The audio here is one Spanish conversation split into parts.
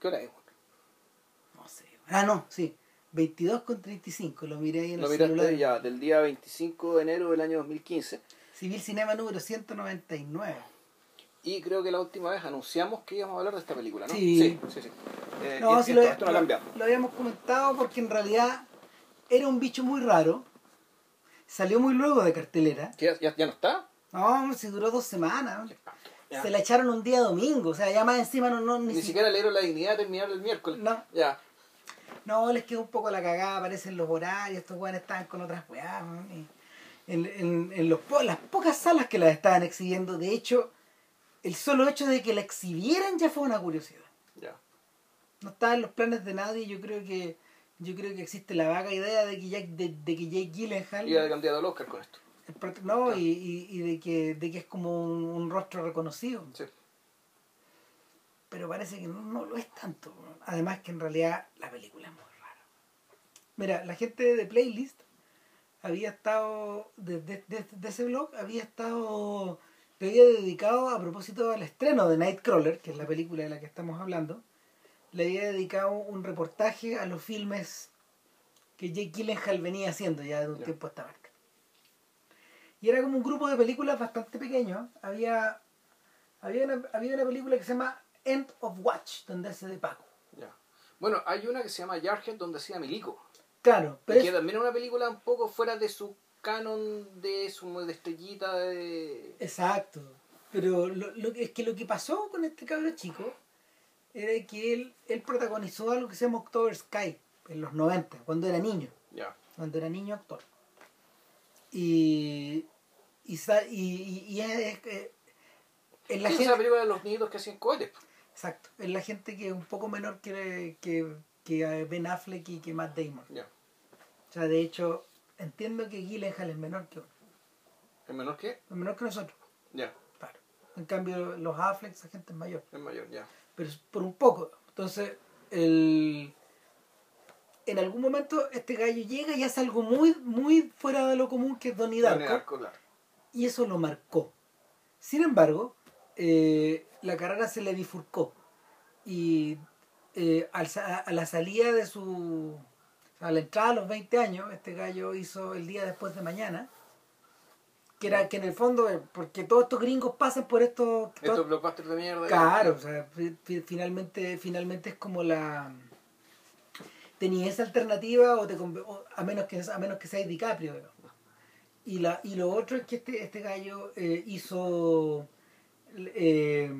¿Qué hora es? No sé. Ah, no, sí. 22 con 35, lo miré ahí en Lo el celular. ya, del día 25 de enero del año 2015. Civil Cinema número 199. Y creo que la última vez anunciamos que íbamos a hablar de esta película, ¿no? Sí. sí, sí. sí. Eh, No, sí esto, lo, esto no ha lo- cambiado. lo habíamos comentado porque en realidad era un bicho muy raro. Salió muy luego de cartelera. ¿Que ¿Ya, ya, ya no está? No, se duró dos semanas. Ya. Se la echaron un día domingo. O sea, ya más encima no, no, Ni, si- siquiera le dieron la dignidad de terminar el miércoles. No. Ya. No, les quedó un poco la cagada, aparecen los horarios, estos weones estaban con otras weas. ¿no? En, en, en los po- las pocas salas que las estaban exhibiendo, de hecho, el solo hecho de que la exhibieran ya fue una curiosidad. Ya. No estaba en los planes de nadie, yo creo que yo creo que existe la vaga idea de que Jack, de, de que Jake Gyllenhaal Iba de candidato al Oscar con esto. No, y, y, y de que de que es como un, un rostro reconocido. Sí. pero parece que no, no lo es tanto. Además que en realidad la película es muy rara. Mira, la gente de Playlist había estado, de, de- de- de ese blog, había estado, le había dedicado a propósito del estreno de Nightcrawler, que es la película de la que estamos hablando, le había dedicado un reportaje a los filmes que Jake Gyllenhaal venía haciendo ya de un tiempo a esta parte. Y era como un grupo de películas bastante pequeño. Había, había, una, había una película que se llama End of Watch, donde hace de Paco. Ya. Bueno, hay una que se llama Jarhead donde hacía Milico. Claro, pero que es- también es una película un poco fuera de su canon de su de estrellita de... exacto. Pero lo, lo que- es que lo que pasó con este cabro chico era que él, él protagonizó algo que se llama October Sky en los 90, cuando era niño. Ya. cuando era niño actor. Y, y, y, y- es, es que- es la Sí, esa es gente, la película de los niños que hacían cohetes. exacto, es la gente que es un poco menor que, que, que Ben Affleck y que Matt Damon. Ya. O sea, de hecho, entiendo que Gyllenhaal es menor que uno, ¿Es menor que? es menor que nosotros, Ya. claro. En cambio, los Affleck, esa gente es mayor, Es mayor, ya. pero es por un poco. Entonces, el, en algún momento este gallo llega y hace algo muy, muy fuera de lo común que es Donnie Darko. Y eso lo marcó. Sin embargo, eh, la carrera se le bifurcó y eh, al a la salida de su... a la entrada a los 20 años, este gallo hizo el día después de mañana, que era que en el fondo, eh, porque todos estos gringos pasan por estos... Estos blockbusters de mierda. Claro, o sea, fi- fi- finalmente, finalmente es como la tenía esa alternativa o te o a menos que a menos que sea DiCaprio digamos. y la y lo otro es que este este gallo eh, hizo eh,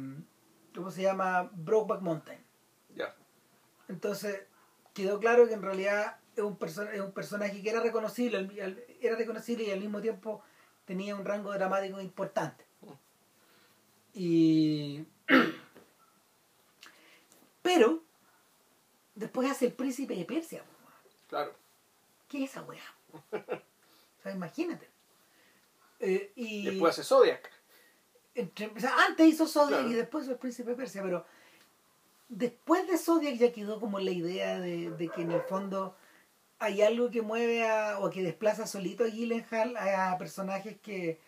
cómo se llama Brokeback Mountain Ya. entonces quedó claro que en realidad es un es un personaje que era reconocible era reconocible y al mismo tiempo tenía un rango dramático importante y pero después hace el príncipe de Persia. Claro. ¿qué es esa weá? o sea imagínate Eh, y Después hace Zodiac. entre- o sea, antes hizo Zodiac Claro. y después hizo el príncipe de Persia, pero después de Zodiac ya quedó como la idea de, de que en el fondo hay algo que mueve a, o que desplaza solito a Gyllenhaal a personajes que,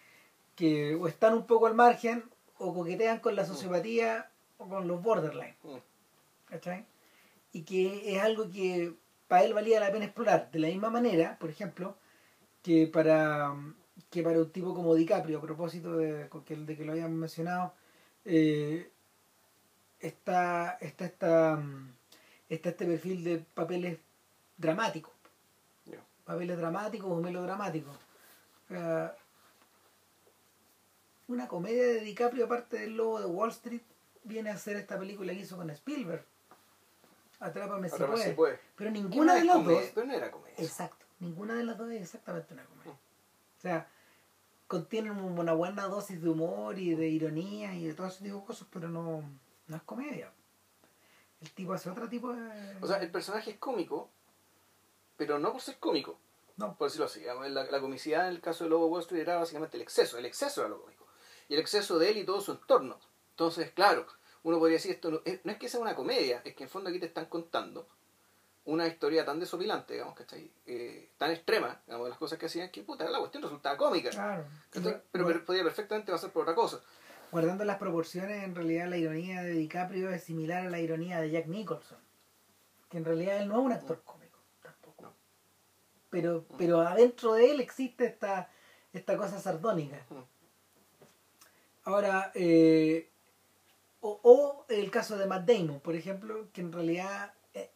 que o están un poco al margen o coquetean con la sociopatía o con los borderline. Mm. ¿cachai? Y que es algo que para él valía la pena explorar. De la misma manera, por ejemplo, que para, que para un tipo como DiCaprio, a propósito de, que- de que lo habíamos mencionado, eh, está, está, está, está este perfil de papeles dramáticos. Papeles dramáticos o melodramáticos. Una comedia de DiCaprio, aparte del lobo de Wall Street, viene a ser esta película que hizo con Spielberg. Atrápame si puede. Pero ninguna de las dos. Pero no era comedia. Exacto. Ninguna de las dos es exactamente una comedia. O sea, contienen una buena dosis de humor y de ironía y de todo ese tipo de cosas, pero no, no es comedia. El tipo hace otro tipo de. O sea, el personaje es cómico, pero no por ser cómico. no, por decirlo así. La, la comicidad en el caso de Lobo Wall Street era básicamente el exceso. El exceso era lo cómico. Y el exceso de él y todo su entorno. Entonces, claro, uno podría decir esto no es, no es que sea una comedia, es que en el fondo aquí te están contando una historia tan desopilante, digamos, ¿cachai? Eh, tan extrema, digamos, de las cosas que hacían, que puta, la cuestión resultaba cómica. claro. Pero, pero podía perfectamente pasar por otra cosa. guardando las proporciones, en realidad la ironía de DiCaprio es similar a la ironía de Jack Nicholson. Que en realidad él no es un actor cómico, tampoco. No. Pero, pero adentro de él existe esta, esta cosa sardónica. Mm. Ahora, eh, o, o el caso de Matt Damon, por ejemplo, que en realidad eh,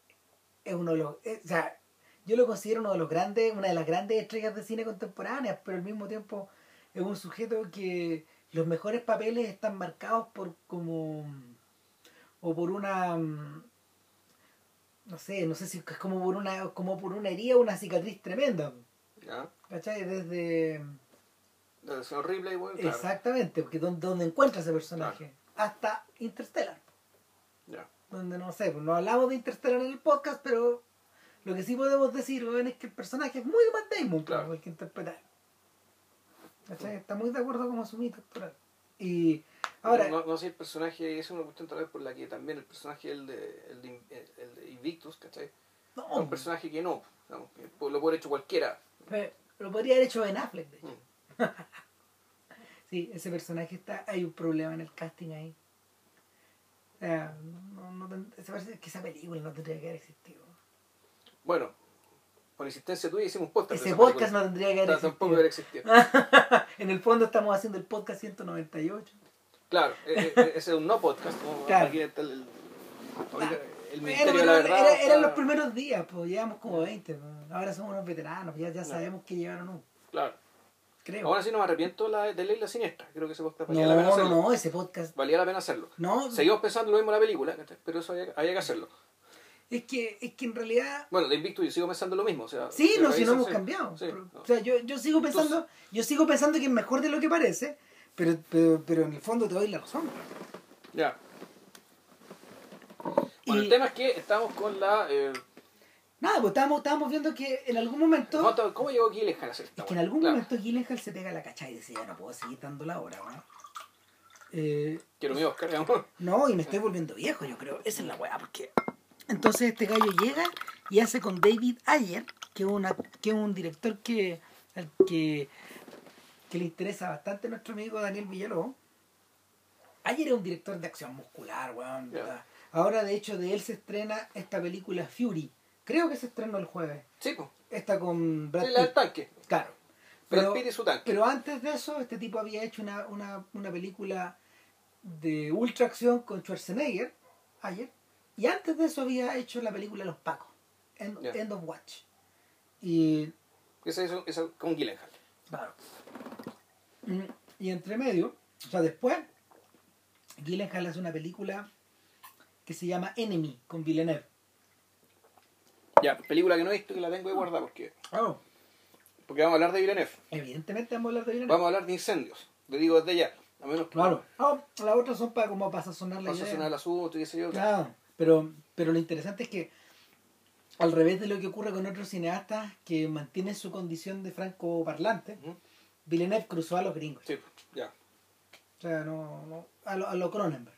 es uno de los... eh, o sea, yo lo considero uno de los grandes, una de las grandes estrellas de cine contemporáneas, pero al mismo tiempo es un sujeto que los mejores papeles están marcados por como... o por una... mm, no sé, no sé si es como por una, como por una herida o una cicatriz tremenda. ¿Ya? ¿Cachai? Desde... Es horrible bueno, claro. Exactamente, porque donde, donde encuentra ese personaje. Hasta Interstellar. Ya. Donde no sé, pues no hablamos de Interstellar en el podcast, pero lo que sí podemos decir es que el personaje es muy Matt Damon, pues, Claro. el que interpretar. ¿Cachai? Está muy de acuerdo con Masumito actoral. Y ahora, no, no sé el personaje, es una cuestión tal vez por la que también el personaje el de, el de, el de Invictus, ¿cachai? no, Es un personaje que no, digamos, que lo puede haber hecho cualquiera. pe- lo podría haber hecho Ben Affleck, de hecho. Mm. Sí, ese personaje está, hay un problema en el casting ahí. O sea, no, no, ten- se parece que esa película no tendría que haber existido. Bueno, por insistencia tuya hicimos un podcast. Ese podcast película. no tendría que haber Ta- Tampoco hubiera existido. existido. en el fondo estamos haciendo el podcast 198. Claro, eh, eh, ese es un no podcast. ¿no? Claro. Aquí está el, el, el de la Verdad. era- eran los primeros días, pues llevamos como 20. pues. Ahora somos unos veteranos, ya, ya sabemos que llevaron un. Claro. Creo. Ahora sí no me arrepiento la, de Ley la Siniestra. Creo que ese podcast valía la pena no, no, hacerlo. no, ese podcast. Valía la pena hacerlo. No, Seguimos pensando lo mismo en la película, pero eso había, había que hacerlo. es que, es que en realidad. Bueno, de Invictus yo sigo pensando lo mismo. O sea, Sí, no, si no hemos sí. cambiado. Sí, Pero, no. O sea, yo, yo sigo pensando, yo sigo pensando que es mejor de lo que parece, pero, pero, pero en el fondo te doy la razón. Ya. Bueno, Y- el tema es que estamos con la... Eh, Nada, pues estábamos, estábamos viendo que en algún momento. ¿cómo- ¿Cómo llegó Gyllenhaal a hacer esta Es que en algún Claro, momento Gyllenhaal se pega la cacha y dice, ya no puedo seguir dando la hora, ¿no? Eh, Quiero mi Oscar, no, y me estoy volviendo viejo, yo creo. Esa es la weá, porque... Entonces este gallo llega y hace con David Ayer, que es, una, que es un director que, al que, que le interesa bastante a nuestro amigo Daniel Villalobos. Ayer es un director de acción muscular, weón. Ahora, de hecho, de él se estrena esta película Fury. Creo que se estrenó el jueves. Sí, pues. Esta con Brad Sí, la Pitt. tanque. Claro. Brad Pero, Pitt y su tanque. pero antes de eso, este tipo había hecho una, una, una película de ultra acción con Schwarzenegger ayer. Y antes de eso había hecho la película Los Pacos, End. End of Watch. Y Esa esa con Gyllenhaal. claro. Mm, Y entre medio, o sea, después, Gyllenhaal hace una película que se llama Enemy con Villeneuve. Ya, película que no he visto que la tengo ahí guardada porque, Oh, porque vamos a hablar de Villeneuve. evidentemente vamos a hablar de Villeneuve. Vamos a hablar de incendios. Te digo desde ya. A menos que Claro. Oh, las otras son para como para sazonar la pasa a idea. sonar el asunto y qué sé yo. Claro, pero, pero lo interesante es que, al revés de lo que ocurre con otros cineastas que mantienen su condición de franco parlante. Villeneuve cruzó a los gringos. Sí, ya, O sea, no, no a lo, a lo Cronenberg.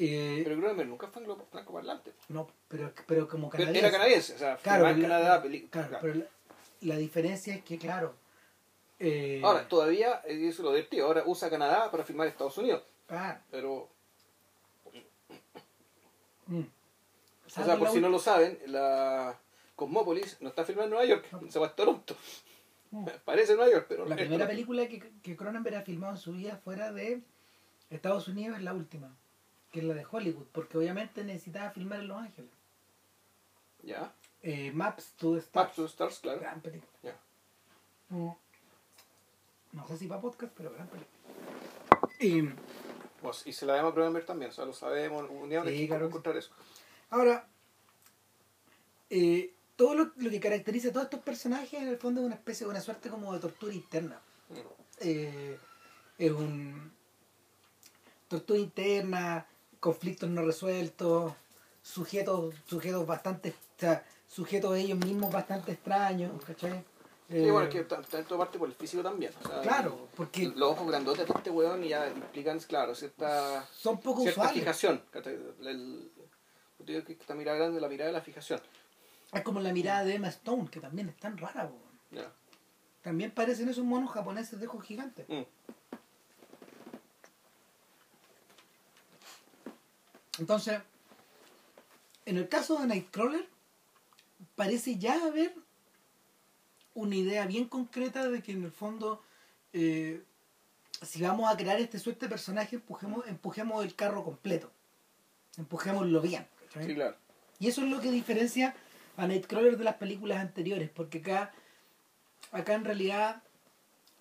Eh, Pero Cronenberg nunca fue anglo- francoparlante. no, pero, pero como Pero canadiense. Era canadiense, o sea, Claro, en la- Canadá, claro, claro. pero la, la diferencia es que, claro. eh, Ahora, todavía, eh, eso es lo divertido, ahora usa Canadá para filmar Estados Unidos. claro, Pero, mm. o sea, por si no lo saben, la Cosmópolis no está filmada en Nueva York, se va a Toronto. Mm. Parece Nueva York, pero La primera Toronto. película que, que Cronenberg ha filmado en su vida fuera de Estados Unidos es la última, que es la de Hollywood, porque obviamente necesitaba filmar en Los Ángeles. Ya, Eh, Maps to the Stars. Maps to the Stars, claro. Gran película. Ya. Mm. No sé si para podcast, pero gran película. Y Pues, y se la a Cronenberg también, o sea, lo sabemos, un día Sí, claro. encontrar eso. ahora, eh, todo lo, lo que caracteriza a todos estos personajes en el fondo es una especie de una suerte como de tortura interna. Mm. eh, es un tortura interna, conflictos no resueltos, sujetos, sujetos bastante, o sea, sujetos ellos mismos bastante extraños, ¿cachai? Sí, Eh, bueno, es que ta- tanto parte por el físico también. o sea, Claro, porque Los ojos grandotes de este weón ya implican, claro, cierta, son poco cierta usuales. fijación. El, digo que esta mirada grande la mirada de la fijación. Es como la mirada de Emma Stone, que también es tan rara. También parecen esos monos japoneses de ojos gigantes. Mm. Entonces, en el caso de Nightcrawler, parece ya haber una idea bien concreta de que en el fondo, eh, si vamos a crear este suerte de personaje, empujemos, empujemos el carro completo. Empujémoslo bien. ¿cachai? Sí, claro. Y eso es lo que diferencia a Nightcrawler de las películas anteriores, porque acá, acá en realidad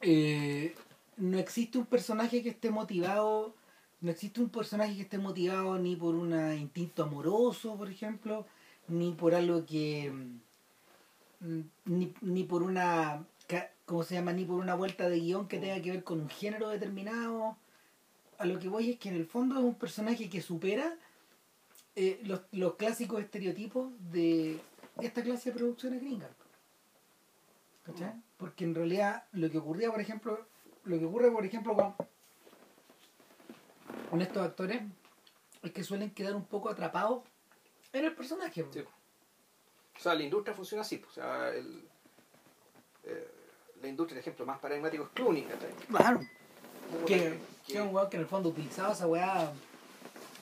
eh, no existe un personaje que esté motivado, no existe un personaje que esté motivado ni por un instinto amoroso, por ejemplo, ni por algo que mm, ni, ni por una ¿cómo se llama? ni por una vuelta de guion que tenga que ver con un género determinado. A lo que voy es que en el fondo es un personaje que supera eh, los, los clásicos estereotipos de esta clase de producciones gringas. ¿Cachai? Porque en realidad lo que ocurría, por ejemplo, lo que ocurre, por ejemplo, con, con estos actores es que suelen quedar un poco atrapados en el personaje. Sí. O sea, la industria funciona así. pues, O sea, el, eh, la industria, el ejemplo más paradigmático es Clooney. Claro. Que, es un weón que en el fondo utilizaba esa weá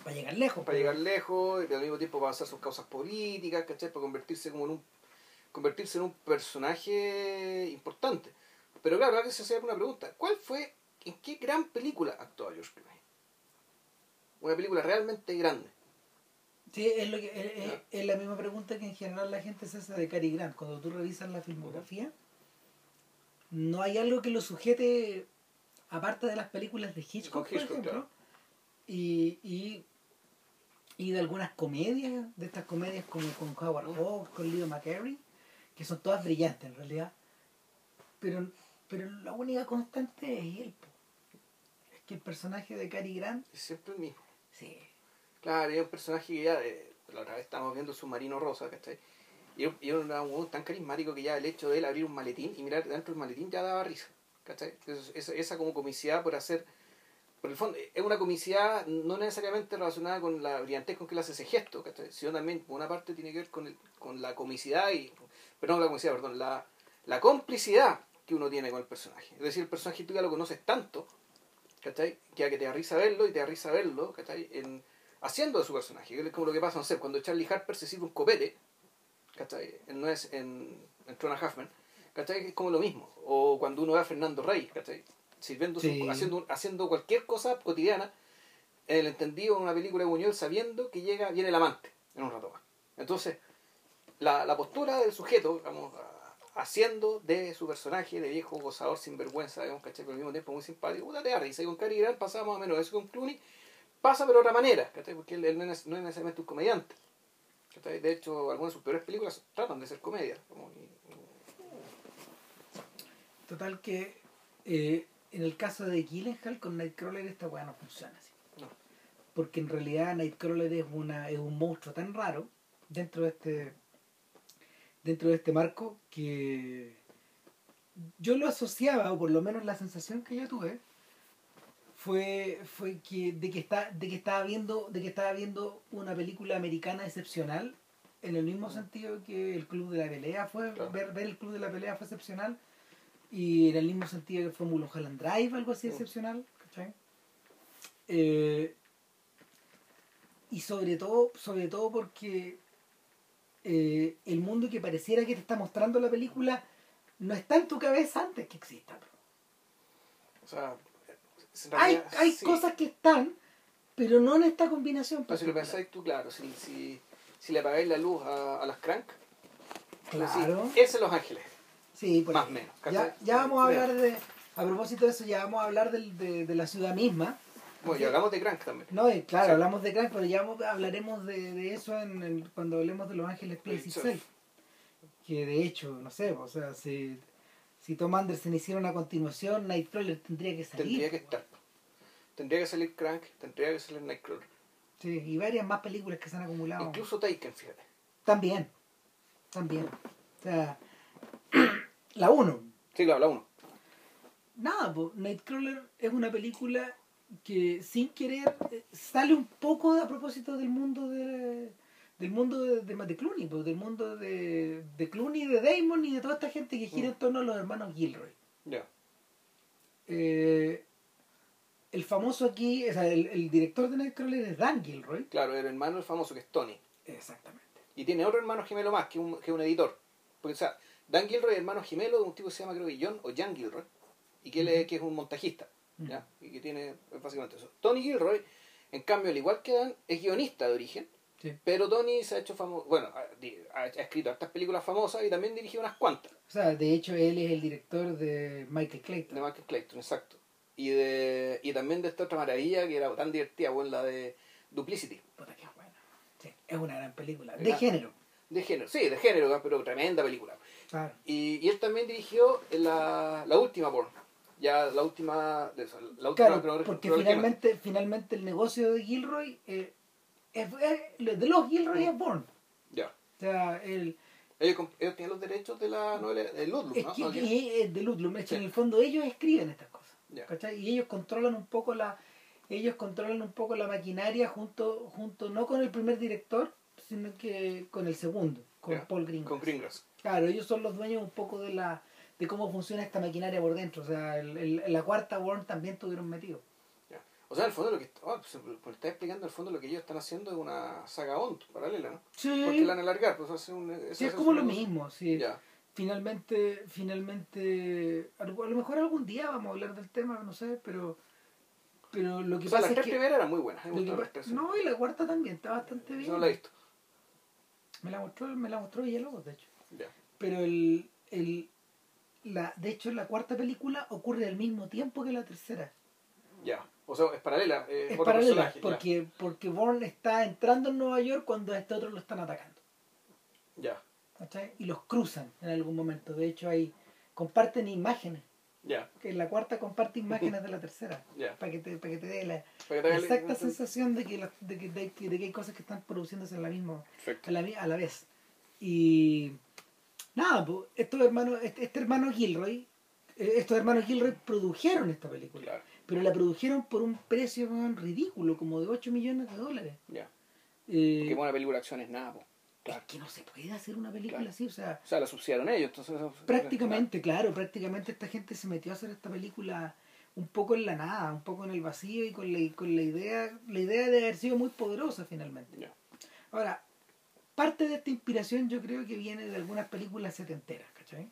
para llegar lejos. para llegar lejos y al mismo tiempo para avanzar sus causas políticas, ¿cachai? Para convertirse como en un convertirse en un personaje importante. Pero claro, ahora que se hace una pregunta, ¿cuál fue, en qué gran película actuó George Clooney? Una película realmente grande. Sí, es, lo que, es, es- es la misma pregunta que en general la gente se hace de Cary Grant. Cuando tú revisas la filmografía, no hay algo que lo sujete, aparte de las películas de Hitchcock, por ejemplo, claro. y, y, y de algunas comedias, de estas comedias como con Howard Hawks, con Leo McCarey, que son todas brillantes en realidad. Pero, pero la única constante es él. po. Es que el personaje de Cary Grant, Es siempre el mismo. Sí, Claro, es un personaje que ya, la otra vez estábamos viendo Submarino Rosa, ¿cachai? Y y era un tan carismático que ya el hecho de él abrir un maletín y mirar dentro del maletín ya daba risa, ¿cachai? Eso- esa, esa como comicidad por hacer, por el fondo, es una comicidad no necesariamente relacionada con la brillantez con que él hace ese gesto, ¿cachai? Sino también, por una parte, tiene que ver con, el, con la comicidad y, perdón, la comicidad, perdón, la, la complicidad que uno tiene con el personaje. Es decir, el personaje tú ya lo conoces tanto, ¿cachai? Que a que te da risa verlo y te da risa verlo, ¿cachai? En, haciendo de su personaje. Es como lo que pasa, no sé, cuando Charlie Harper se sirve un copete, ¿cachai? En, no es en, en Trona Huffman, ¿cachai? Es como lo mismo. O cuando uno ve a Fernando Rey, ¿cachai? Sirviendo su- Sí. haciendo, un- haciendo cualquier cosa cotidiana, en el entendido en una película de Buñuel, sabiendo que llega, viene el amante en un rato más. Entonces, la, la postura del sujeto, digamos, a- haciendo de su personaje de viejo gozador sin vergüenza, digamos, ¿cachai? Pero al mismo tiempo muy simpático, puta, te da risa. Y con Cary Grant pasaba más o menos eso con Clooney, pasa pero de otra manera, ¿cachai? Porque él, él no, es, no es necesariamente un comediante. ¿cachai? De hecho, algunas de sus peores películas tratan de ser comedia. como- Total que eh, en el caso de Gyllenhaal con Nightcrawler esta weá no funciona así. No. Porque en realidad Nightcrawler es una es un monstruo tan raro dentro de este dentro de este marco que yo lo asociaba o por lo menos la sensación que yo tuve fue fue que de que está de que estaba viendo de que estaba viendo una película americana excepcional en el mismo sentido que el club de la pelea fue Claro. ver, ver el club de la pelea fue excepcional y en el mismo sentido que fue Mulholland Drive algo así excepcional ¿cachai? Eh, y sobre todo sobre todo porque eh, el mundo que pareciera que te está mostrando la película no está en tu cabeza antes que exista. O sea, hay, hay sí. cosas que están pero no en esta combinación Pero si lo pensáis tú, claro, si, si, si le apagáis la luz a, a las crank, claro sí, ese es Los Ángeles. sí por más o menos, ya, ya vamos a hablar de a propósito de eso ya vamos a hablar del- de, de la ciudad misma Bueno, y hablamos de crank también. No, y claro, Sí. hablamos de Crank, pero ya vamos- hablaremos de, de eso en, el- cuando hablemos de Los Ángeles Place. Itself. Que de hecho, no sé, o sea, si, si Tom Anderson hiciera una continuación, Nightcrawler tendría que salir. Tendría que estar. Tendría que salir Crank, tendría que salir Nightcrawler. Sí, y varias más películas que se han acumulado. Incluso Taken, fíjate. También, también. O sea, la 1. Sí, claro, la uno. Nada, po, Nightcrawler es una película que sin querer eh, sale un poco a propósito del mundo de del mundo de, de, Clooney, po, del mundo de, de Clooney, de Damon y de toda esta gente que gira en torno a los hermanos Gilroy. Ya. Eh, el famoso aquí, o sea, el, el director de Nightcrawler es Dan Gilroy. Claro, el hermano del famoso que es Tony. Exactamente. Y tiene otro hermano gemelo más, que un, que un editor. Porque, o sea, Dan Gilroy es hermano gemelo de un tipo que se llama, creo que John o Jan Gilroy. Y que, él es, que es un montajista. ¿Ya? Y que tiene básicamente eso. Tony Gilroy, en cambio, al igual que Dan, es guionista de origen. Sí. Pero Tony se ha hecho famoso. Bueno, ha, escrito estas películas famosas y también dirigió unas cuantas. O sea, de hecho, él es el director de Michael De Clayton. Michael Clayton, exacto. Y, de, y también de esta otra maravilla que era tan divertida, bueno, la de Duplicity. Puta, qué buena. Sí, es una gran película. De ¿Verdad? género. De género, sí, de género, pero tremenda película. Claro. Y, y él también dirigió la, la última Born. Ya la última. de eso, La última Claro, pero- porque pero- finalmente, finalmente el negocio de Gilroy, eh, es, es- de los Gilroy es Bourne. Ya. O sea, el, Ellos, ellos tienen los derechos de la novela de Ludlum, es ¿no? que, ¿No? que es de Ludlum, es que Sí. en el fondo ellos escriben estas cosas. Ya. ¿cachai? Y ellos controlan un poco la ellos controlan un poco la maquinaria junto junto no con el primer director, sino que con el segundo, con Paul Greengrass. Con Greengrass. Claro, ellos son los dueños un poco de la de cómo funciona esta maquinaria por dentro. O sea, el, el- la cuarta Warren también tuvieron metido. Ya. O sea, el fondo lo que. Oh, pues, por estar explicando, el fondo lo que ellos están haciendo es una saga Bond paralela, ¿no? Sí, Porque la van a alargar, pues hace un. eso sí es como lo negocio. mismo. Sí. Ya. Finalmente, finalmente, a lo mejor algún día vamos a hablar del tema, no sé, pero pero lo que O sea, pasa las es tres que primeras eran muy buenas. Las no y la cuarta también está bastante bien. no la he visto. Me la mostró, me la mostró Villalobos, de hecho. Ya. Pero el, el la, de hecho la cuarta película ocurre al mismo tiempo que la tercera. Ya. O sea, es paralela. eh, Es paralela, ya. porque, porque Bourne está entrando en Nueva York cuando a este otro lo están atacando. Ya. ¿cachai? Y los cruzan en algún momento. De hecho, ahí comparten imágenes. Ya. Que en la cuarta comparte imágenes de la tercera. Ya. Para que te, para que te dé la, te el- exacta sensación de que, la- de, que, de, que, de que hay cosas que están produciéndose en la misma, a la, a la vez. Y nada, pues, estos hermanos, este, este hermano Gilroy, eh, estos hermanos Gilroy produjeron esta película. Claro. Pero la produjeron por un precio ridículo, como de 8 millones de dólares. Ya. Eh, Porque buena película de acción es nada, po. Es que no se puede hacer una película Claro. así, o sea, O sea, la subsidiaron ellos, entonces. prácticamente, claro, prácticamente esta gente se metió a hacer esta película un poco en la nada, un poco en el vacío y con la, con la idea, la idea de haber sido muy poderosa finalmente. Ya. Ahora, parte de esta inspiración yo creo que viene de algunas películas setenteras, ¿cachai?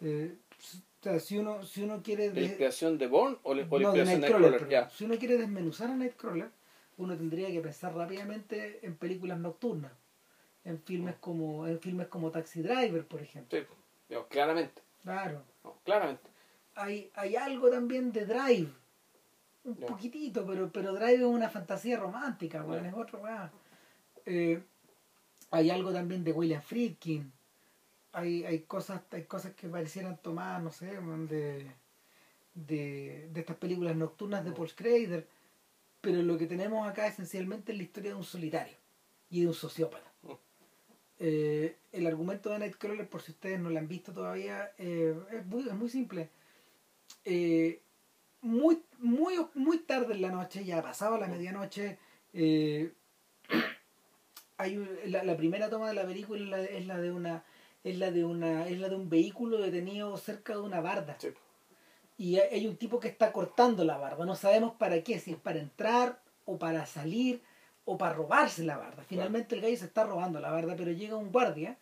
Eh, o sea, si uno, si uno quiere... ¿La inspiración de Bourne o no, de inspiración de Nightcrawler. Si uno quiere desmenuzar a Nightcrawler, uno tendría que pensar rápidamente en películas nocturnas, en filmes como en filmes como Taxi Driver, por ejemplo. Sí, claramente. Claro. No, claramente. Hay, hay algo también de Drive, un poquitito, pero pero Drive es una fantasía romántica, Ya. es otro. Eh, hay algo también de William Friedkin. Hay, hay cosas hay cosas que parecieran tomadas, no sé, de, de, de estas películas nocturnas de Paul Schrader. Pero lo que tenemos acá esencialmente es la historia de un solitario y de un sociópata. Mm. Eh, el argumento de Nightcrawler, por si ustedes no lo han visto todavía, eh, es, muy, es muy simple. Eh, muy, muy, muy tarde en la noche, ya pasado la medianoche, eh, hay un- la, la primera toma de la película es la, es la de una es la de una es la de un vehículo detenido cerca de una barda. Sí. y hay hay un tipo que está cortando la barda. No sabemos para qué si es para entrar o para salir o para robarse la barda. Finalmente el gallo se está robando la barda pero llega un guardia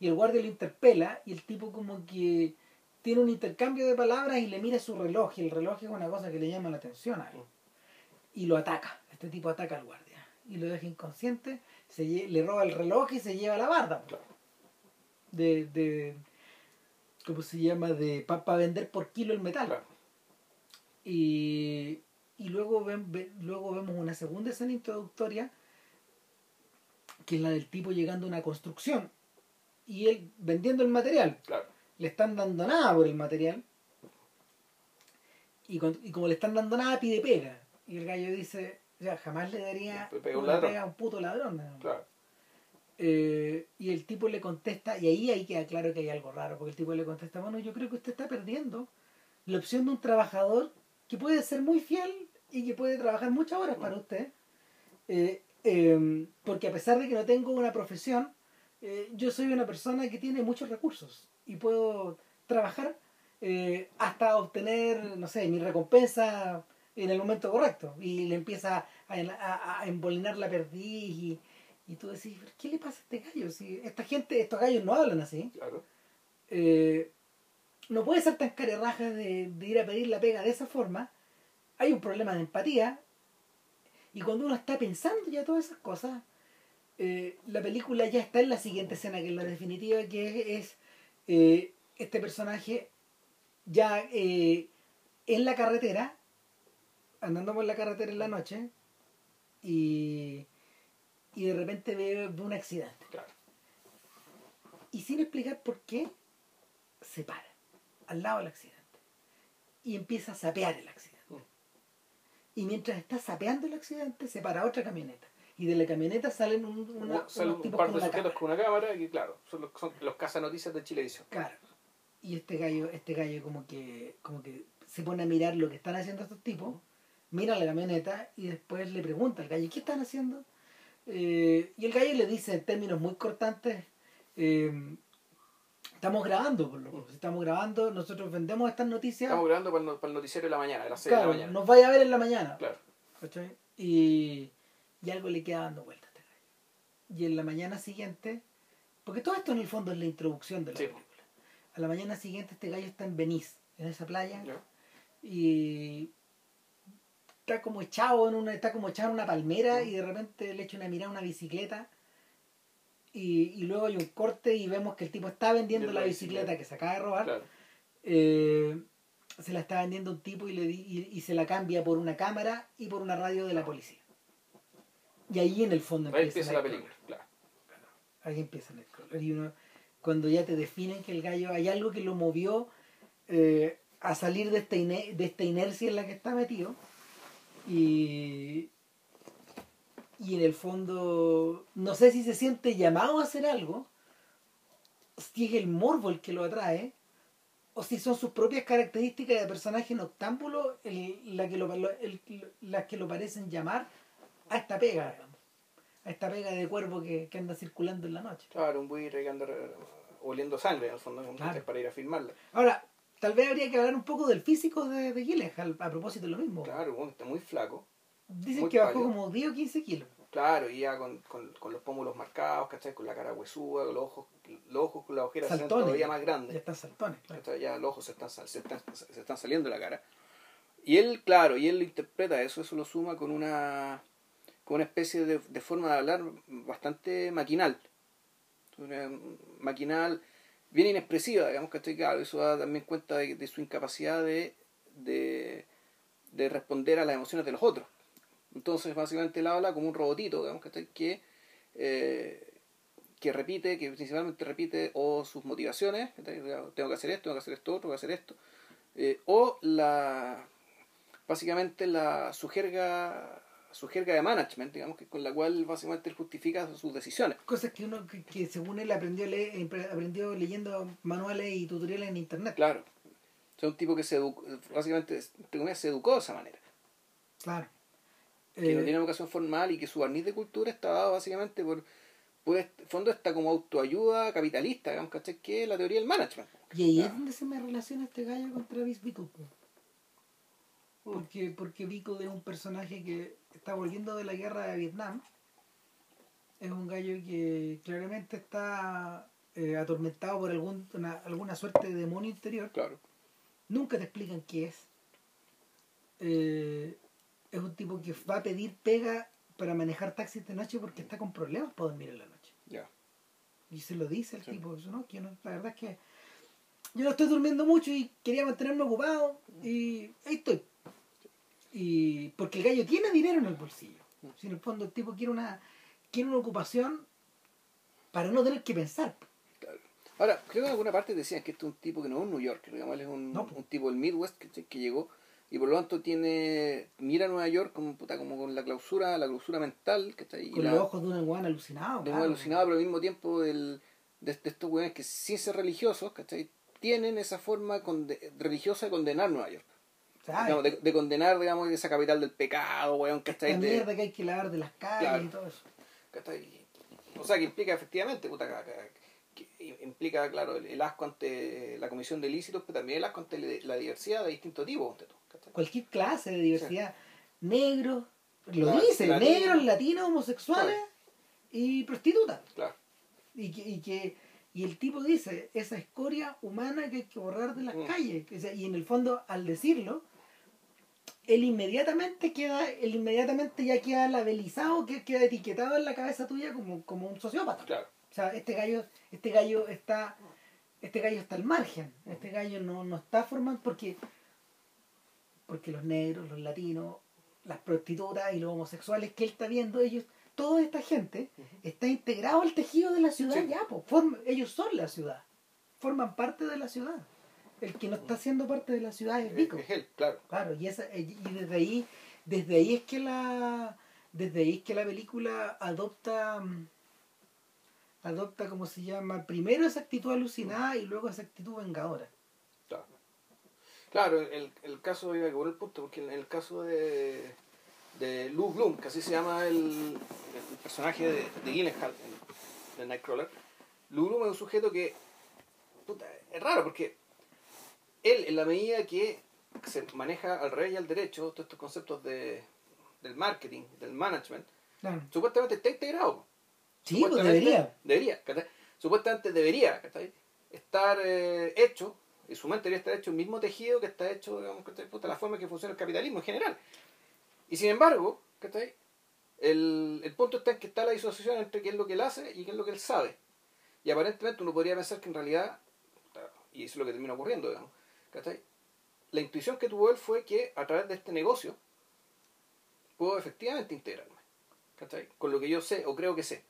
y el guardia lo interpela y el tipo como que tiene un intercambio de palabras y le mira su reloj y el reloj es una cosa que le llama la atención a él. Y lo ataca. Este tipo ataca al guardia y lo deja inconsciente se le roba el reloj y se lleva la barda de, de ¿cómo se llama? de para vender por kilo el metal Claro. y, y luego, ven- ve- luego vemos una segunda escena introductoria que es la del tipo llegando a una construcción y él vendiendo el material Claro. le están dando nada por el material y, con- y como le están dando nada pide pega y el gallo dice ya jamás le daría Le pega a un pega a un puto ladrón ¿no? Claro. Eh, y el tipo le contesta, y ahí ahí queda claro que hay algo raro, porque el tipo le contesta, bueno, yo creo que usted está perdiendo la opción de un trabajador que puede ser muy fiel y que puede trabajar muchas horas para usted, eh, eh, porque a pesar de que no tengo una profesión, eh, yo soy una persona que tiene muchos recursos y puedo trabajar hasta obtener, no sé, mi recompensa en el momento correcto y le empieza a, a, a embolinar la perdiz y, y tú decís, ¿qué le pasa a este gallo? Si esta gente, estos gallos no hablan así. Claro. Eh, no puede ser tan carerraja de, de ir a pedir la pega de esa forma. Hay un problema de empatía. Y cuando uno está pensando ya todas esas cosas, eh, la película ya está en la siguiente escena, que es la definitiva, que es, eh, este personaje ya eh, en la carretera, andando por la carretera en la noche, y, y de repente ve, ve un accidente. Claro. Y sin explicar por qué, se para al lado del accidente y empieza a sapear el accidente. Mm. Y mientras está sapeando el accidente, se para otra camioneta. Y de la camioneta salen un, una, Salen unos un tipos par de sujetos con una cámara y claro, son los, son los cazanoticias de Chilevisión. Claro. Y este gallo, este gallo como que, como que se pone a mirar lo que están haciendo estos tipos, mira la camioneta y después le pregunta al gallo, ¿qué están haciendo? Eh, y el gallo le dice en términos muy cortantes, eh, estamos grabando, por lo estamos grabando, nosotros vendemos estas noticias, Estamos grabando para el, no- para el noticiero de la mañana, de las 6 claro, de la mañana. nos vaya a ver en la mañana. Claro. ¿cachai? Y, y algo le queda dando vueltas a este gallo. Y en la mañana siguiente, porque todo esto en el fondo es la introducción de la Sí. película. A la mañana siguiente este gallo está en Venice, en esa playa, Ya. y está como echado en una, está como echado en una palmera y de repente le echa una mirada a una bicicleta y, y luego hay un corte y vemos que el tipo está vendiendo la la bicicleta bicicleta. que se acaba de robar Claro. eh, se la está vendiendo un tipo y, le di- y, y se la cambia por una cámara y por una radio de la policía. Y ahí en el fondo Ahí empieza la película, claro. Ahí empieza el. Y uno, cuando ya te definen que el gallo, hay algo que lo movió eh, a salir de esta, de esta inercia en la que está metido. Y, y en el fondo, no sé si se siente llamado a hacer algo, si es el morbo el que lo atrae, o si son sus propias características de personaje noctámbulo el- la que lo, el- las que lo parecen llamar a esta pega, a esta pega de cuervo que, que anda circulando en la noche. Claro, un buitre que anda re- oliendo sangre el fondo, Claro. para ir a filmarla. Ahora, tal vez habría que hablar un poco del físico de, de Gyllenhaal, a propósito de lo mismo. Claro, bueno, está muy flaco. Dicen muy que bajó pálido. como 10 o 15 kilos. Claro, y ya con, con, con los pómulos marcados, ¿cachai? Con la cara huesuda, los ojos, los ojos con la ojera se ven Saltones. todavía más Ya grandes. están saltones, claro. Ya los ojos se están, se, están, se están saliendo de la cara. Y él, claro, y él interpreta eso, eso lo suma con una, con una especie de, de forma de hablar bastante maquinal. Una maquinal, bien inexpresiva, digamos, ¿cachai? Claro, eso da también cuenta de, de su incapacidad de, de, de responder a las emociones de los otros. Entonces, básicamente él habla como un robotito, digamos, ¿cachai? Que, eh, que repite, que principalmente repite o sus motivaciones, tengo que hacer esto, tengo que hacer esto tengo que hacer esto, eh, o la básicamente la su jerga, su jerga de management, digamos, que con la cual básicamente él justifica sus decisiones. Cosas que uno, que, que según él aprendió, empre- aprendió leyendo manuales y tutoriales en internet. Claro. O sea, un tipo que se educó, básicamente, se educó de esa manera. Claro. que no Eh, tiene educación formal y que su barniz de cultura está dado básicamente por pues fondo está como autoayuda capitalista digamos ¿cachai? que es la teoría del management y ahí es donde se me relaciona este gallo con Travis Bickle. Po. Porque, porque Bickle es un personaje que está volviendo de la guerra de Vietnam. Es un gallo que claramente está eh, atormentado por algún, una- alguna suerte de demonio interior. claro Nunca te explican qué es. Eh, es un tipo que va a pedir pega para manejar taxis de noche porque está con problemas para dormir en la noche. ya Y se lo dice el Sí. tipo, eso, ¿no? Que yo no- la verdad es que yo no estoy durmiendo mucho y quería mantenerme ocupado y ahí estoy. Y porque el gallo tiene dinero en el bolsillo. Si en el fondo el tipo quiere una, quiere una ocupación para no tener que pensar. ahora creo que en alguna parte decían que este es un tipo que no es un New York digamos es un, No, po. un tipo del Midwest que llegó y por lo tanto tiene mira a Nueva York como puta, como con la clausura la clausura mental ¿cachai? y Con la, los ojos de un guan alucinado. de un claro. alucinado pero al mismo tiempo del, de, de estos weones que sin ser religiosos ¿cachai? tienen esa forma conde- religiosa de condenar Nueva York digamos, de, de condenar digamos esa capital del pecado weón ¿cachai? esta De- mierda que hay que lavar de las calles Claro. y todo eso. ¿cachai? O sea, que implica efectivamente, puta, que- que- que implica, claro, el, el asco ante la comisión de ilícitos, pero también el asco ante la- la diversidad de distintos tipos. cualquier clase de diversidad. Negros, lo La- dice, latino. negros, latinos, homosexuales Claro. y prostitutas. Claro. Y que, y que y el tipo dice, esa escoria humana que hay que borrar de las Mm. calles. Y en el fondo, al decirlo, él inmediatamente queda, él inmediatamente ya queda labelizado, que queda etiquetado en la cabeza tuya como, como un sociópata. Claro. O sea, este gallo, este gallo está, este gallo está al margen. Este gallo no, no está formando porque, porque los negros, los latinos, las prostitutas y los homosexuales que él está viendo, ellos, toda esta gente está integrado al tejido de la ciudad Sí. ya, po. Form- ellos son la ciudad, forman parte de la ciudad. El que no está siendo parte de la ciudad es Vico. Es él, claro. Claro, y esa y desde ahí desde ahí es que la desde ahí es que la película adopta mm, adopta como se llama, primero esa actitud alucinada y luego esa actitud vengadora. Claro, claro el, el caso, iba a cobrar el punto, porque en el caso de, de Lou Bloom, que así se llama el, el personaje de, de Gyllenhaal, en- de Nightcrawler, Lou Bloom es un sujeto que, puta, es raro, porque él, en la medida que se maneja al revés y al derecho, todos estos conceptos de, del marketing, del management, Claro. supuestamente está integrado. Sí, pues debería. Debería. Supuestamente debería. Estar eh, hecho, y su mente debería estar hecho el mismo tejido que está hecho, digamos. Puta, la forma en que funciona el capitalismo en general. Y sin embargo. El, el punto está en que está la disociación entre qué es lo que él hace y qué es lo que él sabe. Y aparentemente uno podría pensar que en realidad, y eso es lo que termina ocurriendo, digamos, ¿cachai? La intuición que tuvo él fue que a través de este negocio puedo efectivamente integrarme, ¿cachai? Con lo que yo sé o creo que sé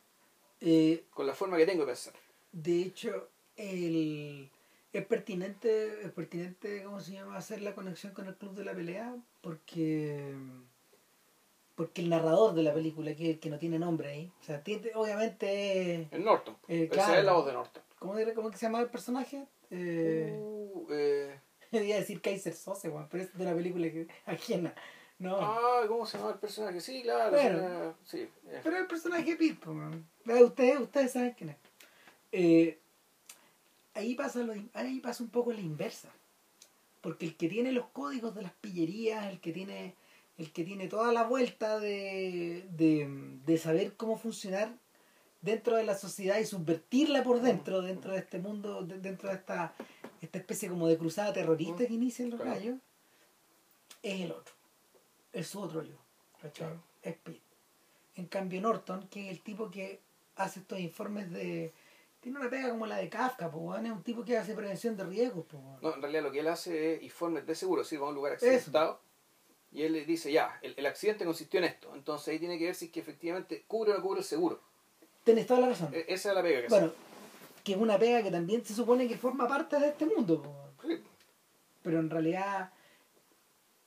Eh, con la forma que tengo de pensar. de hecho, el es pertinente, es pertinente, ¿cómo se llama?, hacer la conexión con el club de la pelea, porque porque el narrador de la película, que es el que no tiene nombre ahí, o sea, tiene- obviamente, En Norton. Eh, Esa es la voz de Norton. ¿cómo, cómo que se llama el personaje? Eh, Uh, eh, Iba a decir Kaiser Sose, weón, pero es de una película que, ajena. No. ah, ¿cómo se llama el personaje? Sí, claro. Bueno. sí, sí, eh. Pero el personaje Pipo. Eh, Ustedes, ustedes saben quién es. Eh, ahí, pasa lo, ahí pasa un poco la inversa. Porque el que tiene los códigos de las pillerías, el que tiene, el que tiene toda la vuelta de, de, de saber cómo funcionar dentro de la sociedad y subvertirla por dentro, dentro de este mundo, de- dentro de esta, esta especie como de cruzada terrorista que inician los Claro. gallos, es el otro. Es su otro yo. ¿cachai? Claro. Es Pete. En cambio, Norton, que es el tipo que hace estos informes de. Tiene una pega como la de Kafka, po, es un tipo que hace prevención de riesgos. Po. No, en realidad lo que él hace es informes de seguro, va a un lugar accidentado y él le dice, ya, el, el accidente consistió en esto. Entonces ahí tiene que ver si es que efectivamente cubre o no cubre el seguro. Tenés toda la razón. E- esa es la pega que bueno, que es una pega que también se supone que forma parte de este mundo. Sí, Pero en realidad,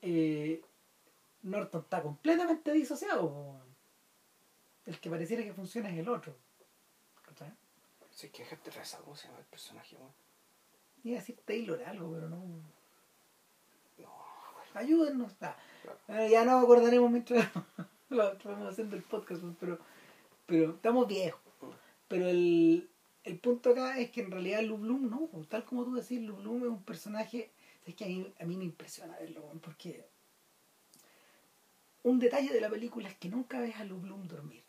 eh, Norton está completamente disociado. El que pareciera que funciona es el otro. ¿cachai? Sí, que dejaste rezado, ¿cómo se llama el personaje? weón? Iba a decir Taylor algo, pero no. No, Ayúdennos. Ah, Claro. bueno, ya nos acordaremos mientras lo vamos haciendo el podcast, pero, pero estamos viejos. Pero el, el punto acá es que en realidad Lou Bloom, no, pues, tal como tú decís, Lou Bloom es un personaje, es que a mí, a mí me impresiona verlo, porque un detalle de la película es que nunca ves a Lou Bloom dormir.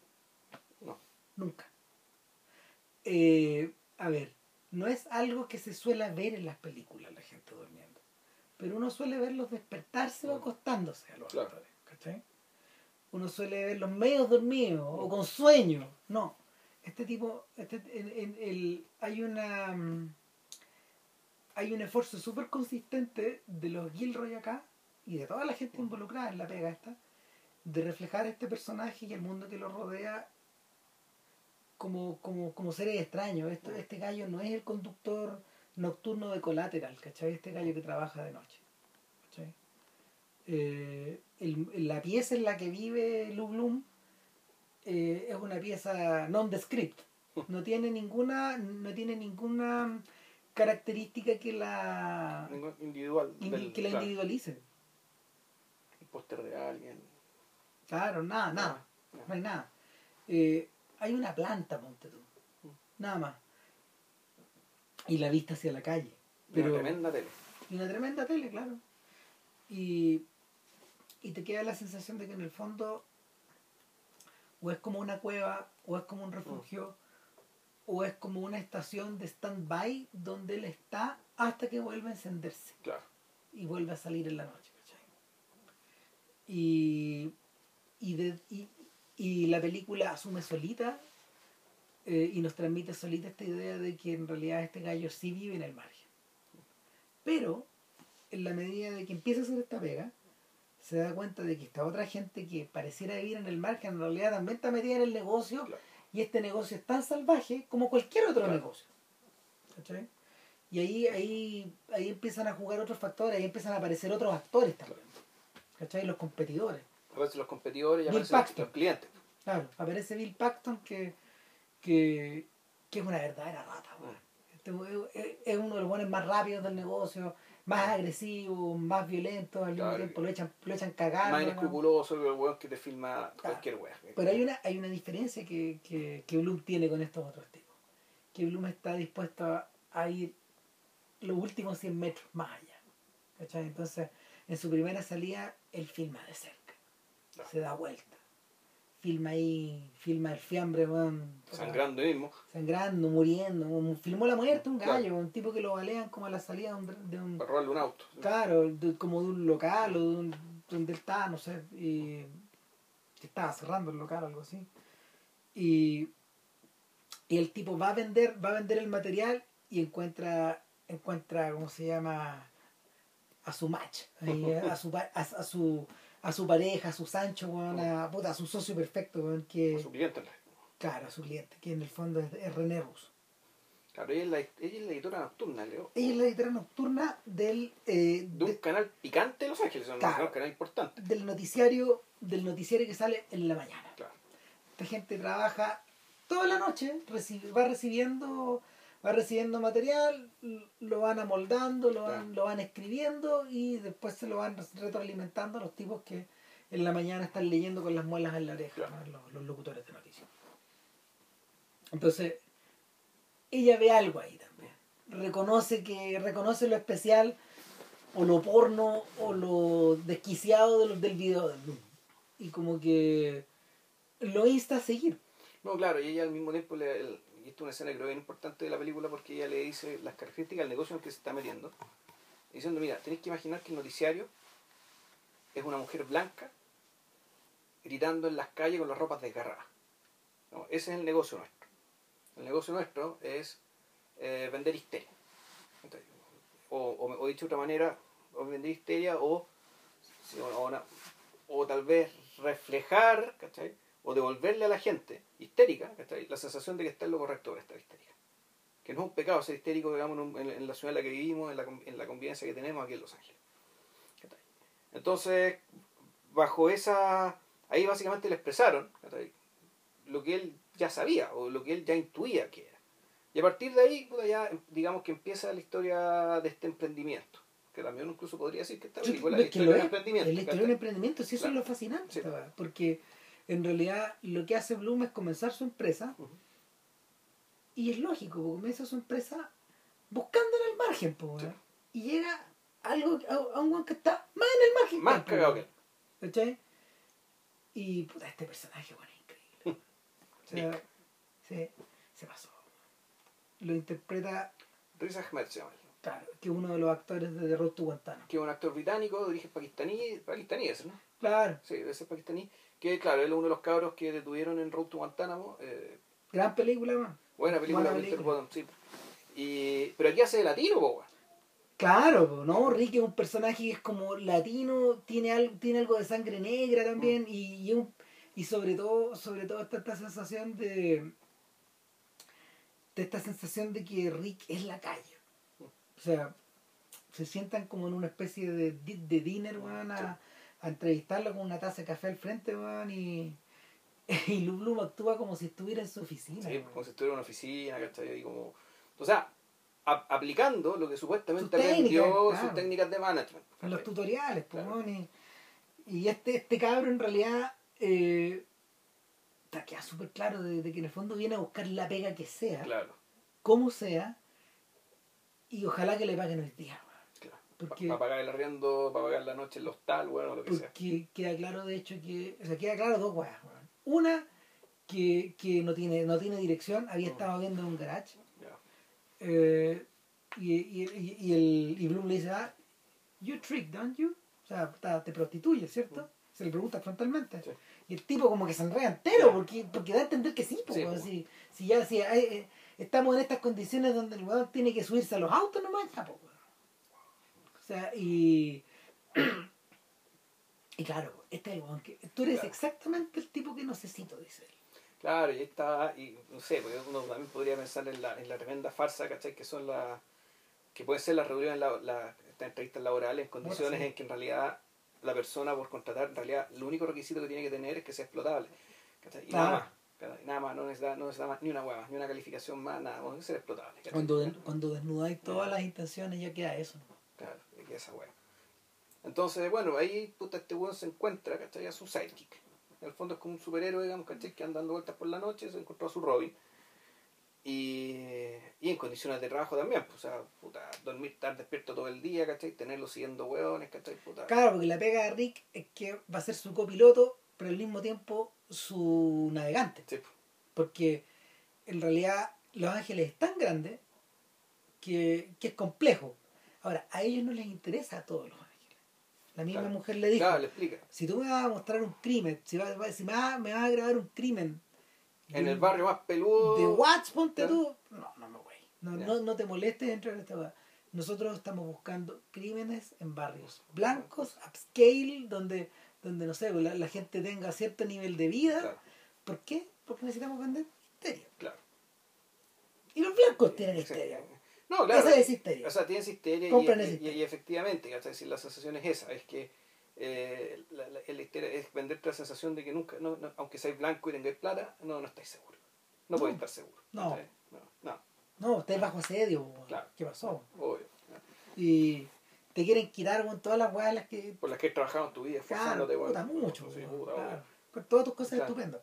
no. Nunca. Eh, a ver, no es algo que se suele ver en las películas, la gente durmiendo. Pero uno suele verlos despertarse o Mm. acostándose a los Claro. actores, ¿cachai? Uno suele verlos medios dormidos o con sueño. No. Este tipo, este, el, hay una mm, hay un esfuerzo súper consistente de los Gilroy acá y de toda la gente involucrada en la pega esta de reflejar este personaje y el mundo que lo rodea como, como, como seres extraños. Esto, este gallo no es el conductor nocturno de Collateral, ¿cachai? Este gallo que trabaja de noche. ¿cachai? Eh, el- la pieza en la que vive Lou Bloom eh, es una pieza nondescript. No tiene ninguna, no tiene ninguna característica que la, individual. del- que la claro, individualice. un póster de alguien. Claro, nada, nada. No. No hay nada. Eh, hay una planta, ponte tú. Nada más. Y la vista hacia la calle. Y una Pero, tremenda tele. y una tremenda tele, claro. Y, y te queda la sensación de que en el fondo o es como una cueva, o es como un refugio, o es como una estación de stand-by donde él está hasta que vuelve a encenderse Claro. y vuelve a salir en la noche. ¿cachai? Y, y, de- y, y la película asume solita eh, y nos transmite solita esta idea de que en realidad este gallo sí vive en el margen. Pero en la medida de que empieza a hacer esta pega, se da cuenta de que esta otra gente que pareciera vivir en el margen en realidad también está metida en el negocio Claro. y este negocio es tan salvaje como cualquier otro Claro. negocio. ¿Cachai? Y ahí, ahí, ahí empiezan a jugar otros factores, ahí empiezan a aparecer otros actores también. ¿Cachai? Los competidores. Aparecen los competidores y aparecen los, Paxton. los clientes. Claro, aparece Bill Paxton que, que, que es una verdadera rata. weón. Este es- es uno de los buenos más rápidos del negocio, más agresivo, más violento, al mismo Claro. tiempo lo echan, lo echan cagando. Más ¿no? inescrupuloso que el weón que te filma cualquier weón. Pero hay una, hay una diferencia que, que, que Bloom tiene con estos otros tipos. Que Bloom está dispuesto a, a ir los últimos 100 metros más allá. ¿Cachai? Entonces, en su primera salida, él filma de cerca. Se da vuelta. Filma ahí, filma el fiambre, weón, Sangrando mismo. sangrando, muriendo. Filmó la muerte un Claro. gallo, un tipo que lo balean como a la salida de un, de un- Para robarle un auto. claro, de- como de un local o de un, donde él estaba, no sé, y estaba cerrando el local o algo así. Y, y el tipo va a vender, va a vender el material y encuentra, encuentra, ¿cómo se llama? a su match, ahí, a, su, a, a su a su pareja, a su Sancho, weón, a, puta, a su socio perfecto, weón, que, A su cliente. claro, a su cliente, que en el fondo es, es René Russo. Claro, ella es, la, ella es la editora nocturna, Leo. Ella es la editora nocturna del, eh, De un de- canal picante de Los Ángeles, es un Claro. canal importante. del noticiario del noticiario que sale en la mañana. Claro. Esta gente trabaja toda la noche, va recibiendo va recibiendo material, lo van amoldando, lo van, Claro. lo van escribiendo y después se lo van retroalimentando a los tipos que en la mañana están leyendo con las muelas en la oreja, Claro. ¿no? los, los locutores de noticias. Entonces, ella ve algo ahí también. Reconoce que reconoce lo especial o lo porno o lo desquiciado de lo- del video de Bloom. Y como que lo insta a seguir. No, claro, y ella al mismo tiempo, le, el- y esto es una escena creo bien importante de la película porque ella le dice las características del negocio en el que se está metiendo. Diciendo, mira, tenéis que imaginar que el noticiario es una mujer blanca gritando en las calles con las ropas desgarradas. Ese es el negocio nuestro. El negocio nuestro es eh, vender histeria. O, o, dicho de otra manera, o vender histeria o, o, o tal vez reflejar, ¿cachai? O devolverle a la gente histérica, ¿cachai? La sensación de que está en lo correcto por estar histérica. Que no es un pecado ser histérico, digamos, en, la ciudad en la que vivimos, en la, en la convivencia que tenemos aquí en Los Ángeles. ¿cachai? Entonces, bajo esa... Ahí básicamente le expresaron ¿cachai? lo que él ya sabía o lo que él ya intuía que era. Y a partir de ahí, ya digamos que empieza la historia de este emprendimiento. Que también incluso podría decir que esta película es que historia lo de es, emprendimiento. la historia de un ¿cachai? emprendimiento, sí, eso Claro. es lo fascinante, Sí. porque en realidad lo que hace Bloom es comenzar su empresa y es lógico, comienza su empresa buscando en el margen, po, y llega algo, a, un que está más en el margen. Más cagado que él. ¿Cachai? Y puta, este personaje, bueno, es increíble. O sea, se, se pasó. Lo interpreta, Riz Ahmed se llama claro, que es uno de los actores de The Road to Guantánamo. que es un actor británico de origen pakistaní, pakistaníes, ¿no? Claro, Sí, debe ser pakistaní. Que claro, él es uno de los cabros que detuvieron en Road to Guantánamo. Eh, gran película, man. buena película, Buena película. Bottom, sí. Y, pero aquí hace de latino, po. Claro, ¿no? Rick es un personaje que es como latino, tiene algo, tiene algo de sangre negra también, y, y, un- y sobre todo, sobre todo está esta sensación de, de esta sensación de que Rick es la calle. O sea, se sientan como en una especie de, de dinner, weón, a, a entrevistarlo con una taza de café al frente, weón, y, y Lu Bloom actúa como si estuviera en su oficina. Sí, como si estuviera en una oficina, ¿cachai? Y como, o sea, a- aplicando lo que supuestamente Sus aprendió técnicas, sus técnicas de management. en los ¿cachai? tutoriales, po, Claro. y, y este, este cabro en realidad eh, te queda súper claro de, de que en el fondo viene a buscar la pega que sea, Claro, como sea, y ojalá que le paguen hoy día. Porque, Para pagar el arriendo, para pagar la noche en el hostal, bueno, lo que sea. porque queda claro, de hecho, que. O sea, queda claro dos weas, weón. Una, que, que no, tiene, no tiene dirección, había Mm. estado viendo en un garage. Eh, y, y, y, y el, y Bloom le dice, ah, you trick, don't you? O sea, te prostituyes, ¿cierto? Se le pregunta frontalmente. Mm. Sí. Y el tipo como que se enreda entero, porque, porque da a entender que sí, po, Sí, weón. po. si, si ya si hay, eh, estamos en estas condiciones donde el weón tiene que subirse a los autos nomás, ya, po, weón. O sea, y... y claro, este es el que... Tú eres Claro. exactamente el tipo que necesito, dice él. Claro, y está, y no sé, porque uno también podría pensar en la, en la tremenda farsa, ¿cachai? Que son las, que pueden ser las reuniones, la, la- entrevistas laborales en condiciones sí. en que en realidad la persona por contratar, en realidad, lo único requisito que tiene que tener es que sea explotable, ¿cachai? Y nada más, ¿cachai? Nada más, no necesita, no necesita más, ni una hueá más, ni una calificación más, nada, tiene que ser explotable, ¿cachai? Cuando, cuando desnudáis todas las intenciones ya queda eso. Claro, y esa hueá. Entonces, bueno, ahí puta, este weón se encuentra, ¿cachai? A su sidekick. En el fondo es como un superhéroe, digamos, ¿cachai? Que anda dando vueltas por la noche, se encontró a su Robin. Y, y en condiciones de trabajo también, pues, o sea, puta, dormir, estar despierto todo el día, ¿cachai? Tenerlo siguiendo hueones, ¿cachai? Puta. Claro, porque la pega de Rick es que va a ser su copiloto, pero al mismo tiempo su navegante. Sí, pues, Porque en realidad Los Ángeles es tan grande que, que es complejo. Ahora, a ellos no les interesa a todos Los Ángeles. La misma Claro. mujer le dijo, claro, le explica. si tú me vas a mostrar un crimen, si, va- va- si me, vas, me vas a grabar un crimen En de- el barrio más peludo. de Watts, ponte tú, no, no me voy. No, no, no te molestes dentro de esta weá. Nosotros estamos buscando crímenes en barrios blancos, upscale, donde, donde no sé, la, la gente tenga cierto nivel de vida. ¿Por qué? Porque necesitamos vender histeria. claro. Y los blancos tienen Sí. Histeria. No, claro. Esa es histeria. O sea, tienes histeria y, Compran y- y- histeria. y efectivamente, ¿cachai? Si la sensación es esa, es que eh, la, la- el histeria es venderte la sensación de que nunca, no, no, aunque seáis blanco y tengáis plata, no, no estáis seguro. No, No. podéis estar seguro. No. No, no, no, estáis bajo asedio. Claro. ¿Qué pasó? obvio. Y te quieren quitar con todas las weas las que. Por las que has trabajado en tu vida, Claro, esforzándote, puta, bueno, mucho. Sí, puta, claro. Con todas tus cosas Claro. estupendas.